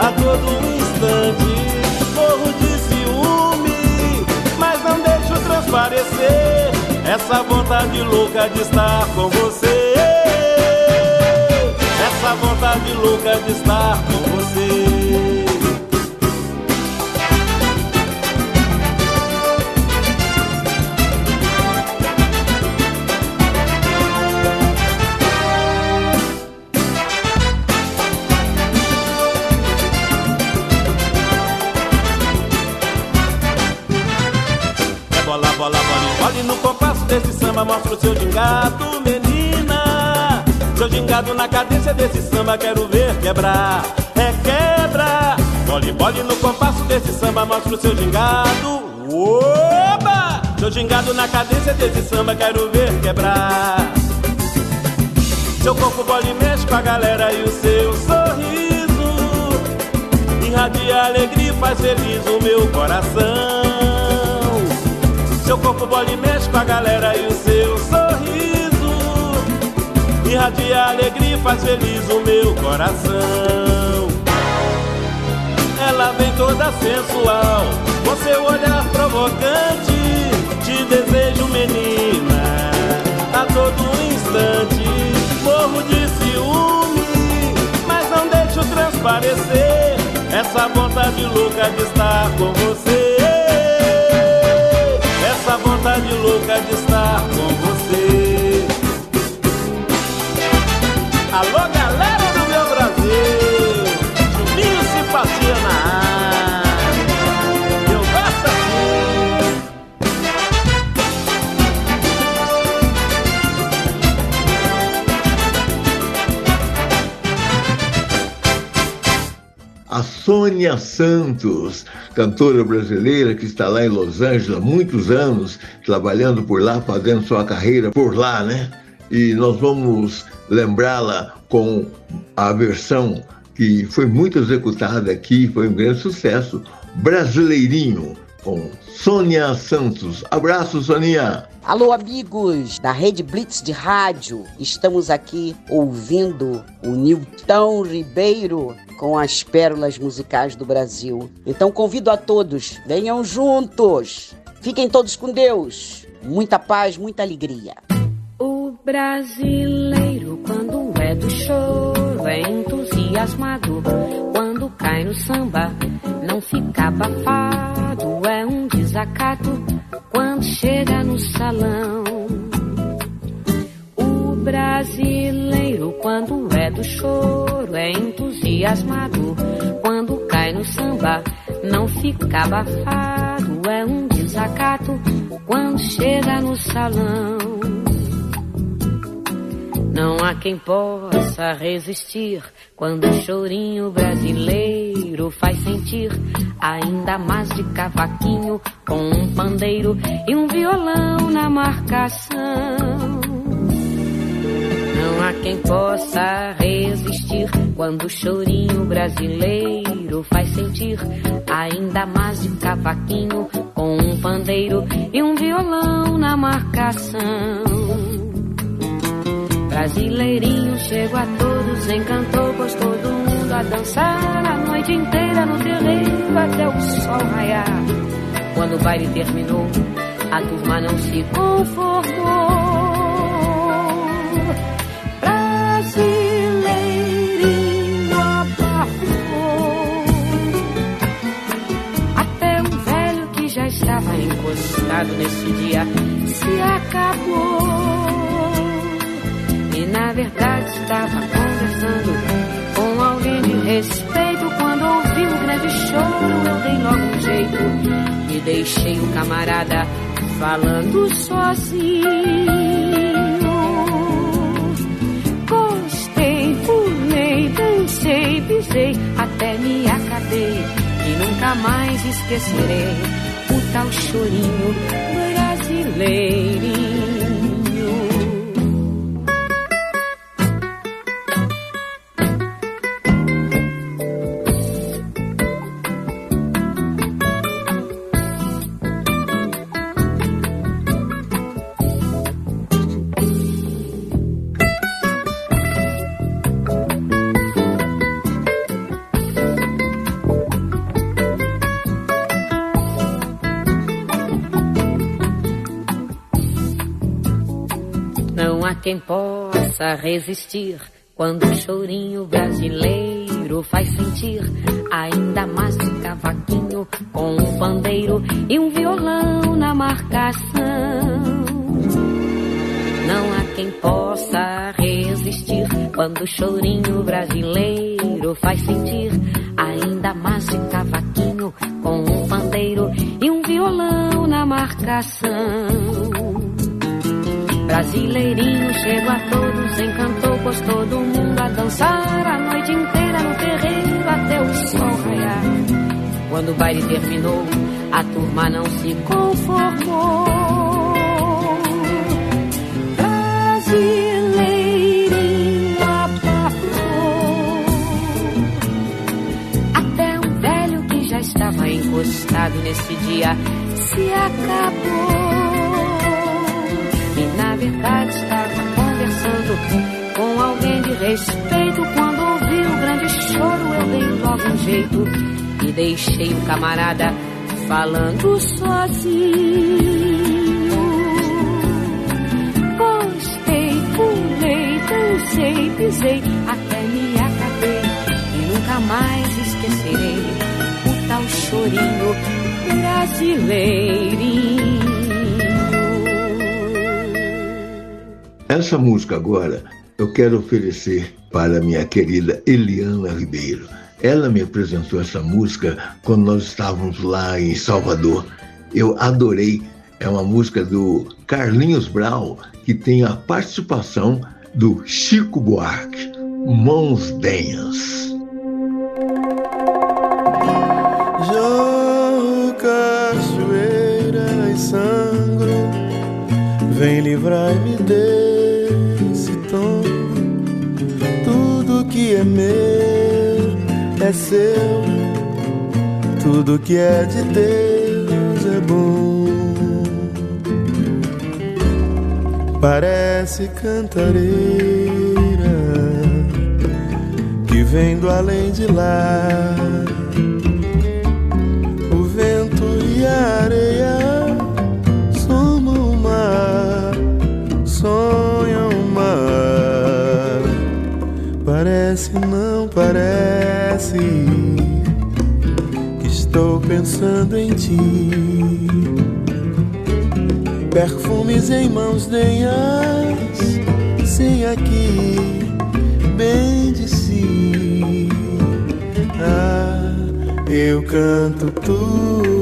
a todo instante. Morro de ciúme, mas não deixo transparecer essa vontade louca de estar com você. Essa vontade louca de estar com você. É bola, bola, bola bola no compasso desse samba mostra o seu gingado, menina. Seu gingado na cadência desse samba quero ver quebrar, é quebra. Bole, bole no compasso desse samba mostra o seu gingado. Oba! Seu gingado na cadência desse samba quero ver quebrar. Seu corpo bole mexe com a galera e o seu sorriso irradia alegria e faz feliz o meu coração. Seu corpo bole mexe com a galera e o seu sorriso irradia alegria e faz feliz o meu coração. Ela vem toda sensual, com seu olhar provocante. Te desejo, menina, a todo instante. Morro de ciúme, mas não deixo transparecer essa vontade louca de estar com você. Essa vontade louca de estar com você. Alô, galera do meu Brasil, Juninho Simpatia na área. Eu gosto assim. A Sônia Santos, cantora brasileira que está lá em Los Angeles há muitos anos, trabalhando por lá, fazendo sua carreira por lá, né? E nós vamos lembrá-la com a versão que foi muito executada aqui, foi um grande sucesso, Brasileirinho, com Sônia Santos. Abraço, Soninha! Alô, amigos da Rede Blitz de Rádio. Estamos aqui ouvindo o Nilton Ribeiro com as pérolas musicais do Brasil. Então convido a todos, venham juntos. Fiquem todos com Deus. Muita paz, muita alegria. Brasileiro, quando é do choro, é entusiasmado. Quando cai no samba, não fica abafado, é um desacato. Quando chega no salão, o brasileiro, quando é do choro, é entusiasmado. Quando cai no samba, não fica abafado, é um desacato. Quando chega no salão. Não há quem possa resistir quando o chorinho brasileiro faz sentir ainda mais de cavaquinho com um pandeiro e um violão na marcação. Não há quem possa resistir quando o chorinho brasileiro faz sentir ainda mais de cavaquinho com um pandeiro e um violão na marcação. Brasileirinho chego a todos, encantou, pois todo mundo a dançar a noite inteira no terreiro até o sol raiar. Quando o baile terminou, a turma não se conformou. Brasileirinho abafou. Até um velho que já estava encostado nesse dia se acabou. E na verdade estava conversando com alguém de respeito. Quando ouvi um grande choro, eu dei logo um jeito e deixei o camarada falando sozinho. Gostei, pulei, dancei, pisei, até me acabei e nunca mais esquecerei o tal chorinho brasileirinho. Quem possa resistir quando o chorinho brasileiro faz sentir ainda mais de cavaquinho com um pandeiro e um violão na marcação. Não há quem possa resistir quando o chorinho brasileiro faz sentir ainda mais de cavaquinho com um pandeiro e um violão na marcação. Brasileirinho chegou a todos, encantou, pôs todo mundo a dançar a noite inteira no terreiro até o sol raiar. Quando o baile terminou, a turma não se conformou. Deixei o camarada falando sozinho. Gostei, pulei, dancei, pisei, até me acabei e nunca mais esquecerei o tal chorinho brasileirinho. Essa música agora eu quero oferecer para minha querida Eliana Ribeiro. Ela me apresentou essa música quando nós estávamos lá em Salvador. Eu adorei. É uma música do Carlinhos Brau, que tem a participação do Chico Buarque, Mãos Denhas. É seu, tudo que é de Deus é bom. Parece cantareira que vem do além de lá. O vento e a areia somam o mar, sonham o mar. Parece, não parece que estou pensando em ti. Perfumes em mãos denhas, sem aqui, bem de si. Ah, eu canto tudo,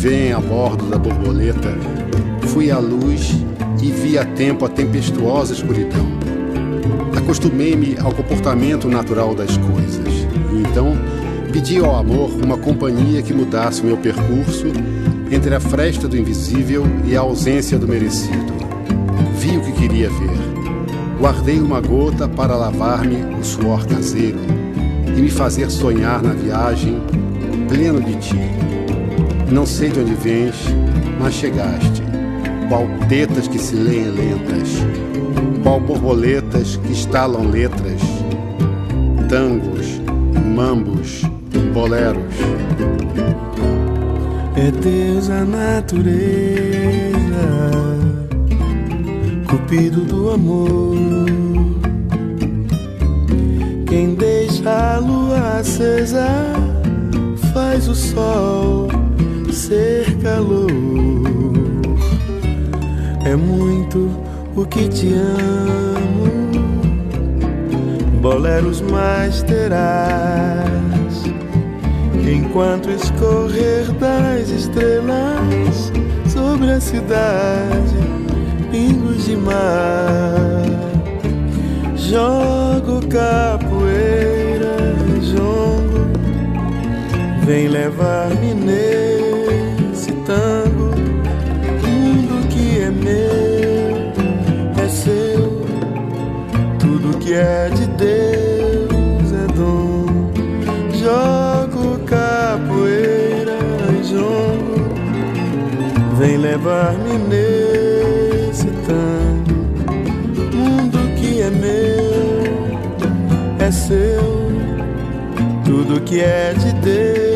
Vêem a bordo da borboleta fui à luz e vi a tempo a tempestuosa escuridão. Acostumei-me ao comportamento natural das coisas. E então pedi ao amor uma companhia que mudasse o meu percurso entre a fresta do invisível e a ausência do merecido. Vi o que queria ver. Guardei uma gota para lavar-me o suor caseiro e me fazer sonhar na viagem pleno de ti. Não sei de onde vens, mas chegaste. Qual tetas que se leem lentas, qual borboletas que estalam letras, tangos, mambos, boleros. É Deus a natureza, cupido do amor. Quem deixa a lua acesa faz o sol ser calor. É muito o que te amo, boleros mais terás. Enquanto escorrer das estrelas sobre a cidade, pingos de mar. Jogo capoeira, jongo, vem levar-me nesse que é de Deus é dom. Jogo capoeira, jongo, vem levar-me nesse tango. Mundo que é meu, é seu, tudo que é de Deus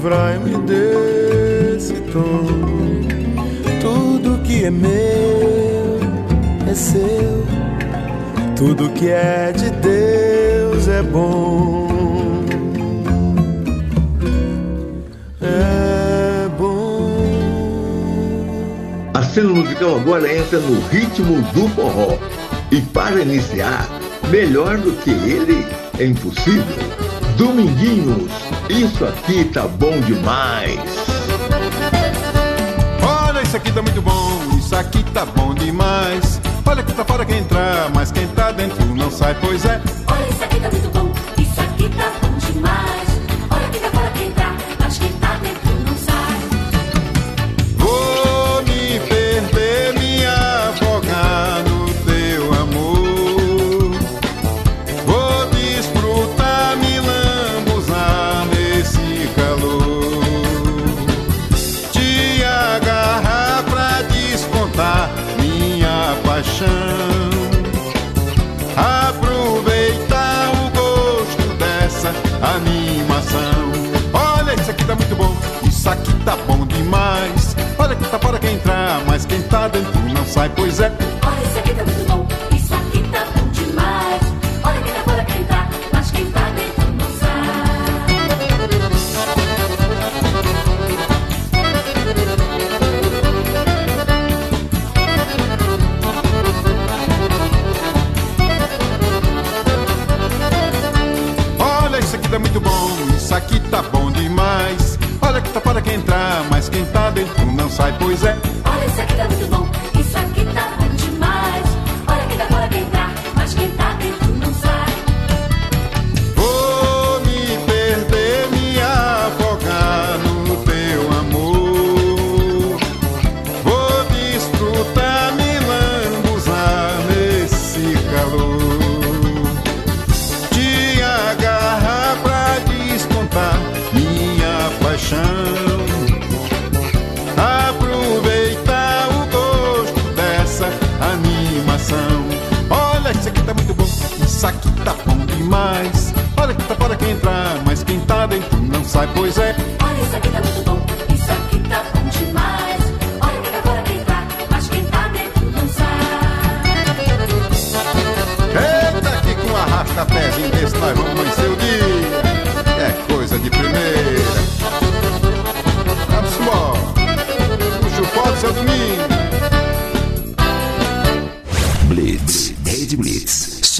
vem livrar-me desse tom. Tudo que é meu é seu, tudo que é de Deus é bom. É bom. A cena musical agora entra no ritmo do forró. E para iniciar, melhor do que ele é impossível. Dominguinhos, isso aqui tá bom demais. Olha, isso aqui tá muito bom, isso aqui tá bom demais. Olha que tá fora quem entrar, mas quem tá dentro não sai, pois é. Sai, pois é. Paixão. Aproveitar o gosto dessa animação. Olha, isso aqui tá muito bom, isso aqui tá bom demais. Olha que tá fora quem entrar, mas quem tá dentro não sai, pois é. Olha, isso aqui tá bom,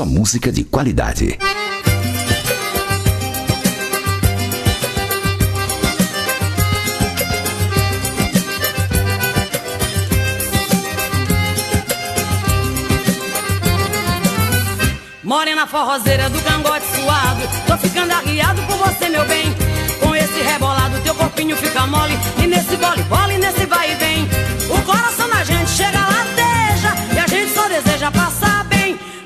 só música de qualidade. Morena forrozeira do cangote suado. Tô ficando arriado por você, meu bem. Com esse rebolado teu corpinho fica mole. E nesse bole, bole, nesse vai e vem. O coração da gente chega lateja. E a gente só deseja passar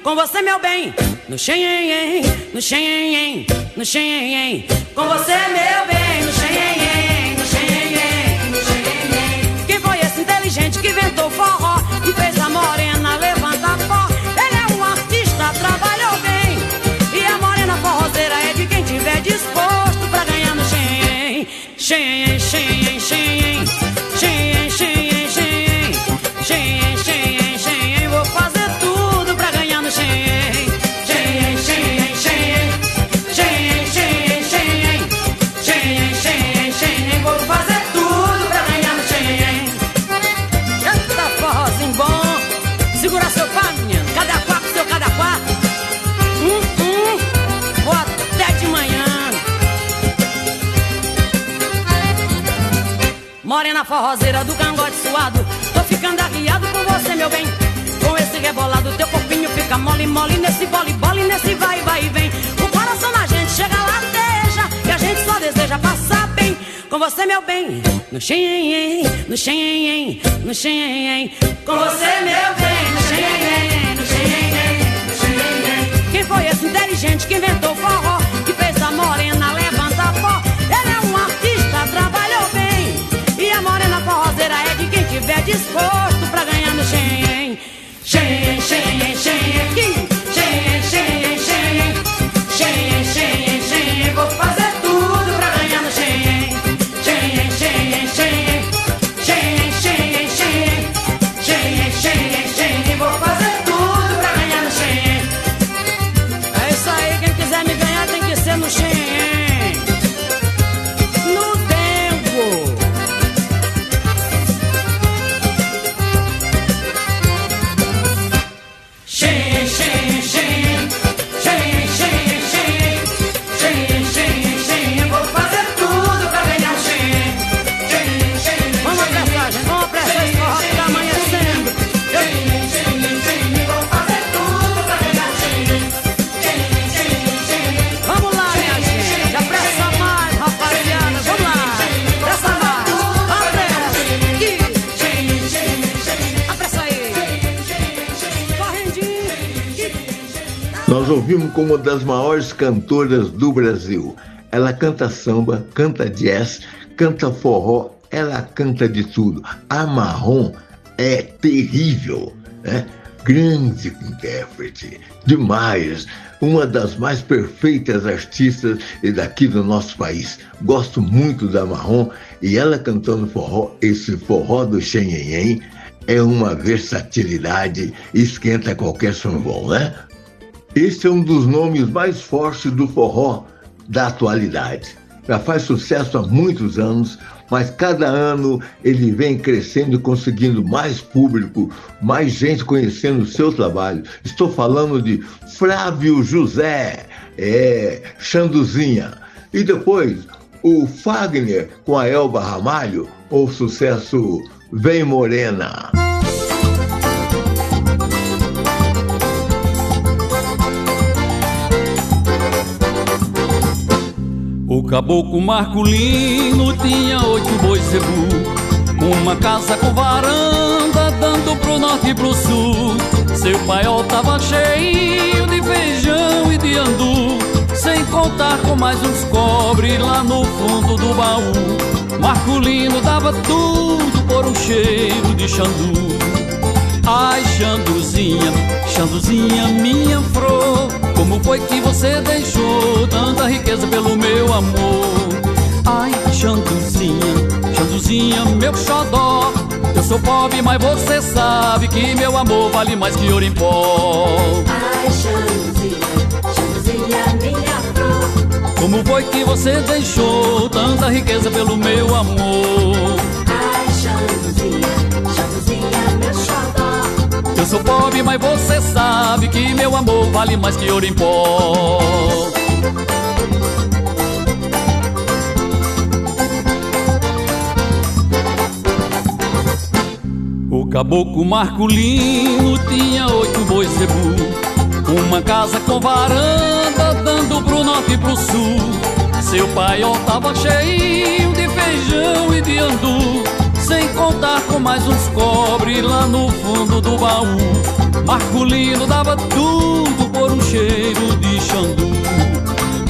Com você, meu bem. No xenhen, no xenhen, no xenhen Com você, meu bem. No xenhen, no xenhen, no xenhen Quem foi esse inteligente que inventou forró E fez a morena levantar pó? Ele é um artista, trabalhou bem. E a morena forrozeira é de quem tiver disposto pra ganhar no xenhen Xenhen, xenhen, Morena forrozeira do cangote suado. Tô ficando arriado por você, meu bem. Com esse rebolado, teu corpinho fica mole, mole Nesse bole, bole, nesse vai, vai e vem. O coração da gente chega lateja E a gente só deseja passar bem. Com você, meu bem No xenhen, no xenhen, no xenhen Com você, meu bem No xenhen, no xenhen, no xenhen Quem foi esse inteligente que inventou o forró Que fez a morena disposto pra ganhar no xenhen. Xenhen, xenhen, xenhen Xenhen, Nós ouvimos com uma das maiores cantoras do Brasil. Ela canta samba, canta jazz, canta forró, ela canta de tudo. A Marrom é terrível, né? Grande intérprete, demais. Uma das mais perfeitas artistas daqui do nosso país. Gosto muito da Marrom e ela cantando forró, esse forró do Xenhenhen, é uma versatilidade, esquenta qualquer sambom, né? Este é um dos nomes mais fortes do forró da atualidade. Já faz sucesso há muitos anos, mas cada ano ele vem crescendo e conseguindo mais público, mais gente conhecendo o seu trabalho. Estou falando de Flávio José, é, Xanduzinha. E depois o Fagner com a Elba Ramalho, o sucesso Vem Morena. Caboclo Marculino tinha oito bois zebu Uma casa com varanda dando pro norte e pro sul. Seu paiol tava cheio de feijão e de andu. Sem contar com mais uns cobre lá no fundo do baú. Marculino dava tudo por um cheiro de xandu. Ai, Xanduzinha, Xanduzinha, minha flor Como foi que você deixou tanta riqueza pelo meu amor? Ai, Xanduzinha, Xanduzinha, meu xodó Eu sou pobre, mas você sabe que meu amor vale mais que ouro em pó Ai, Xanduzinha, Xanduzinha, minha flor Como foi que você deixou tanta riqueza pelo meu amor? Eu sou pobre, mas você sabe que meu amor vale mais que ouro em pó. O caboclo Marculino tinha oito bois zebu, uma casa com varanda dando pro norte e pro sul. Seu paiol tava cheio de feijão e de andu, sem contar com mais uns cobre lá no fundo do baú. Marculino dava tudo por um cheiro de xandu.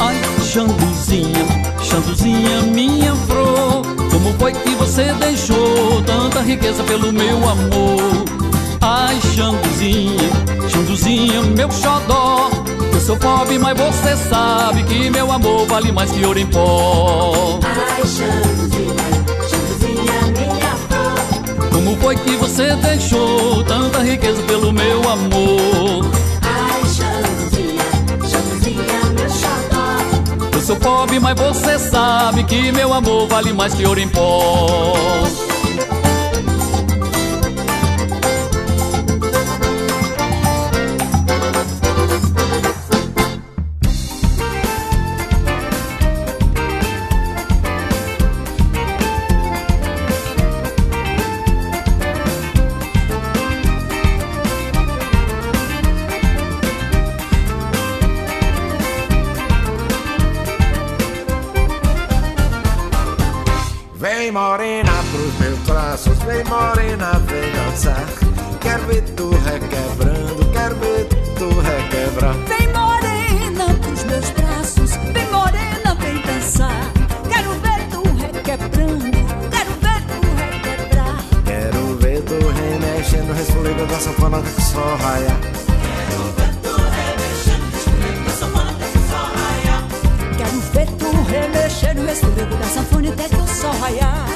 Ai, xanduzinha, xanduzinha, minha flor. Como foi que você deixou tanta riqueza pelo meu amor? Ai, Xanduzinha, Xanduzinha, meu xodó. Eu sou pobre, mas você sabe que meu amor vale mais que ouro em pó. Ai, Xanduzinha, Como foi que você deixou tanta riqueza pelo meu amor? Ai, Xanduzinha, Xanduzinha, meu xodó. Eu sou pobre, mas você sabe que meu amor vale mais que ouro em pó. Da sanfona que só raia. Quero ver tu remexer no esfurego da sanfona até que o sol raiar.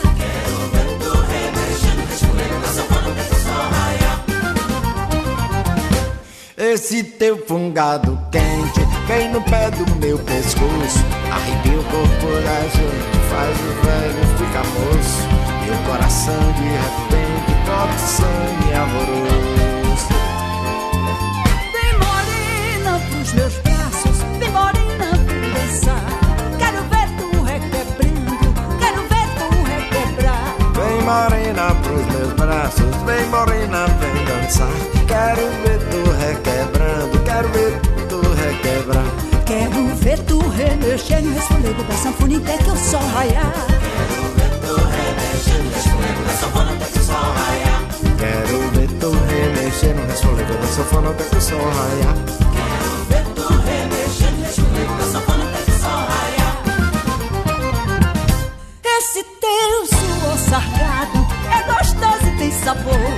Esse teu fungado quente vem no pé do meu pescoço. Arrepia o corpo da gente, faz o velho ficar moço. Meu coração de repente sangue amoroso. Vem morena pros meus braços, vem morena, vem dançar. Quero ver tu requebrando, quero ver tu requebrar. Vem morena pros meus braços, vem morena, vem dançar. Quero ver tu requebrando, quero ver tu requebrar. Quero ver tu remexer no esfolego da sanfona até que o sol raiar. Quero ver tu remexer no resfolego da sanfona até que o sol raiar. Esse teu suor sargado é gostoso e tem sabor.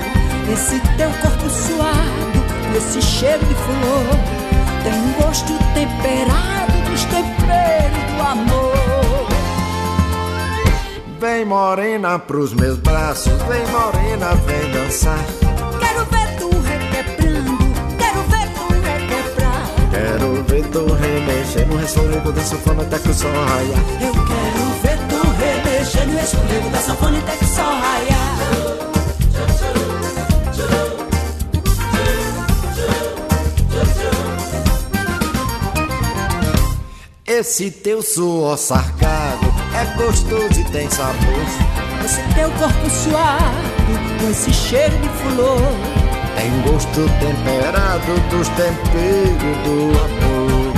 Esse teu corpo suado, esse cheiro de flor, tem um gosto temperado dos temperos do amor. Vem morena pros meus braços, vem morena, vem dançar. Quero ver tu requebrando, quero ver tu requebrar. Quero ver tu remexer no resfolego da sanfona até que o sol raiar. Eu quero ver tu remexer no esfolego da sanfona até que o sol raiar. Esse teu suor sargado é gostoso e tem sabor. Esse teu corpo suado, com esse cheiro de flor. Tem gosto temperado dos temperos do amor.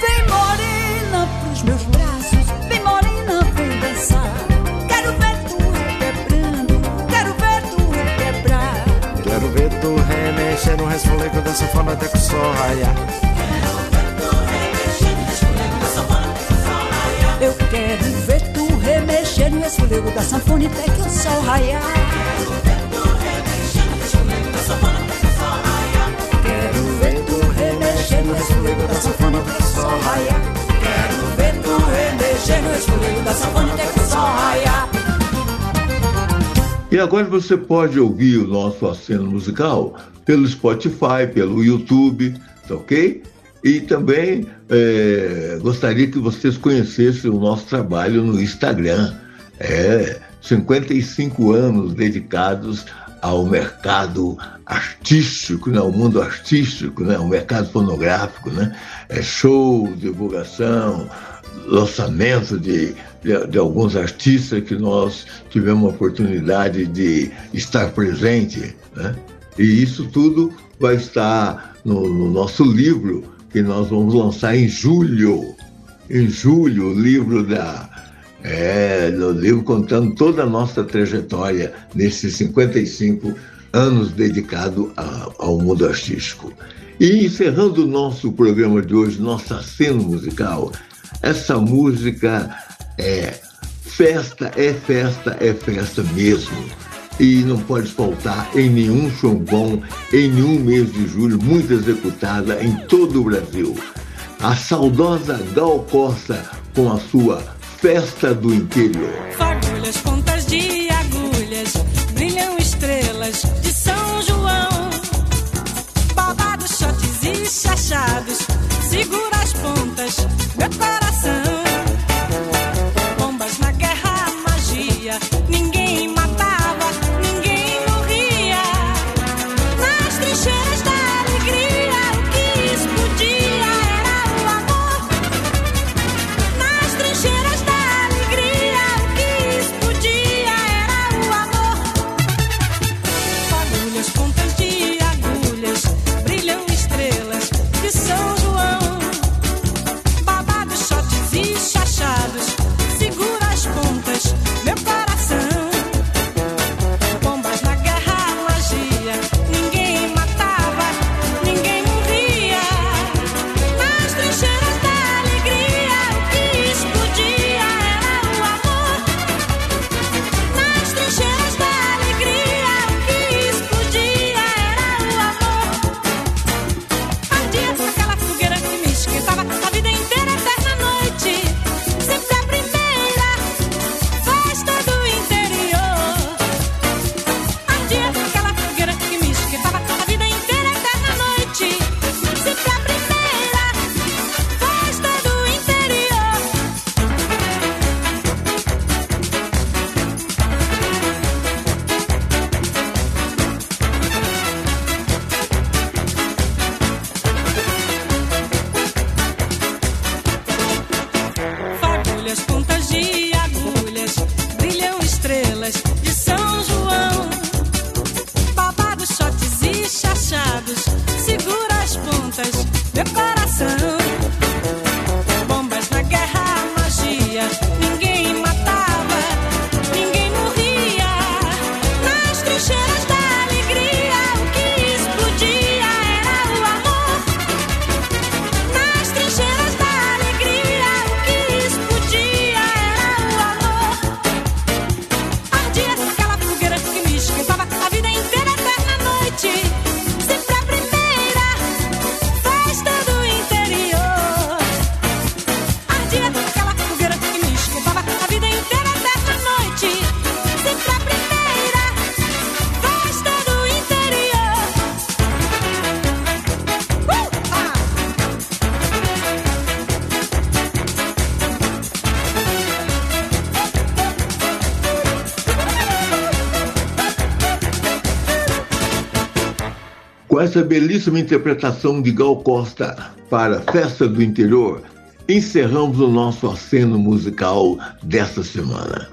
Vem morena pros meus braços, vem morena, vem dançar. Quero ver tu requebrando, quero ver tu requebrar. Quero ver tu remexer no resfolego da sanfona até que o sol raiar. No esfolego da até que o sol. Quero esfolego da sanfona até que o sol. Quero esfolego da sanfona até que o sol raiar. E agora você pode ouvir o nosso aceno musical pelo Spotify, pelo YouTube, tá ok? E também é, gostaria que vocês conhecessem o nosso trabalho no Instagram. É 55 anos dedicados ao mercado artístico, né, ao mundo artístico, né, ao mercado fonográfico, né, é show, divulgação, lançamento de, de, de, alguns artistas que nós tivemos a oportunidade de estar presente, né? E isso tudo vai estar no, no nosso livro que nós vamos lançar em julho. Em julho, o livro da é, no livro contando toda a nossa trajetória nesses 55 anos dedicado a, ao mundo artístico. E encerrando o nosso programa de hoje, nossa cena musical, essa música é festa, é festa, é festa mesmo. E não pode faltar em nenhum chombom, em nenhum mês de julho, muito executada em todo o Brasil. A saudosa Gal Costa com a sua Festa do Interior. Fagulhas, pontas de agulhas, brilham estrelas de São João. Babados, shotes e chachados, segura as pontas, meu coração. Essa belíssima interpretação de Gal Costa para Festa do Interior, encerramos o nosso aceno musical desta semana.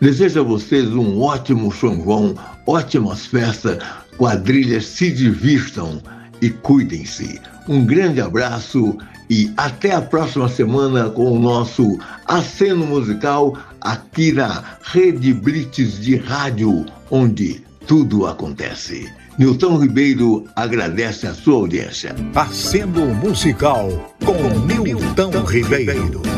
Desejo a vocês um ótimo São ótimas festas, quadrilhas se divirtam e cuidem-se. Um grande abraço e até a próxima semana com o nosso aceno musical aqui na Rede Blitz de Rádio, onde tudo acontece. Nilton Ribeiro agradece a sua audiência. Aceno musical com Nilton Ribeiro.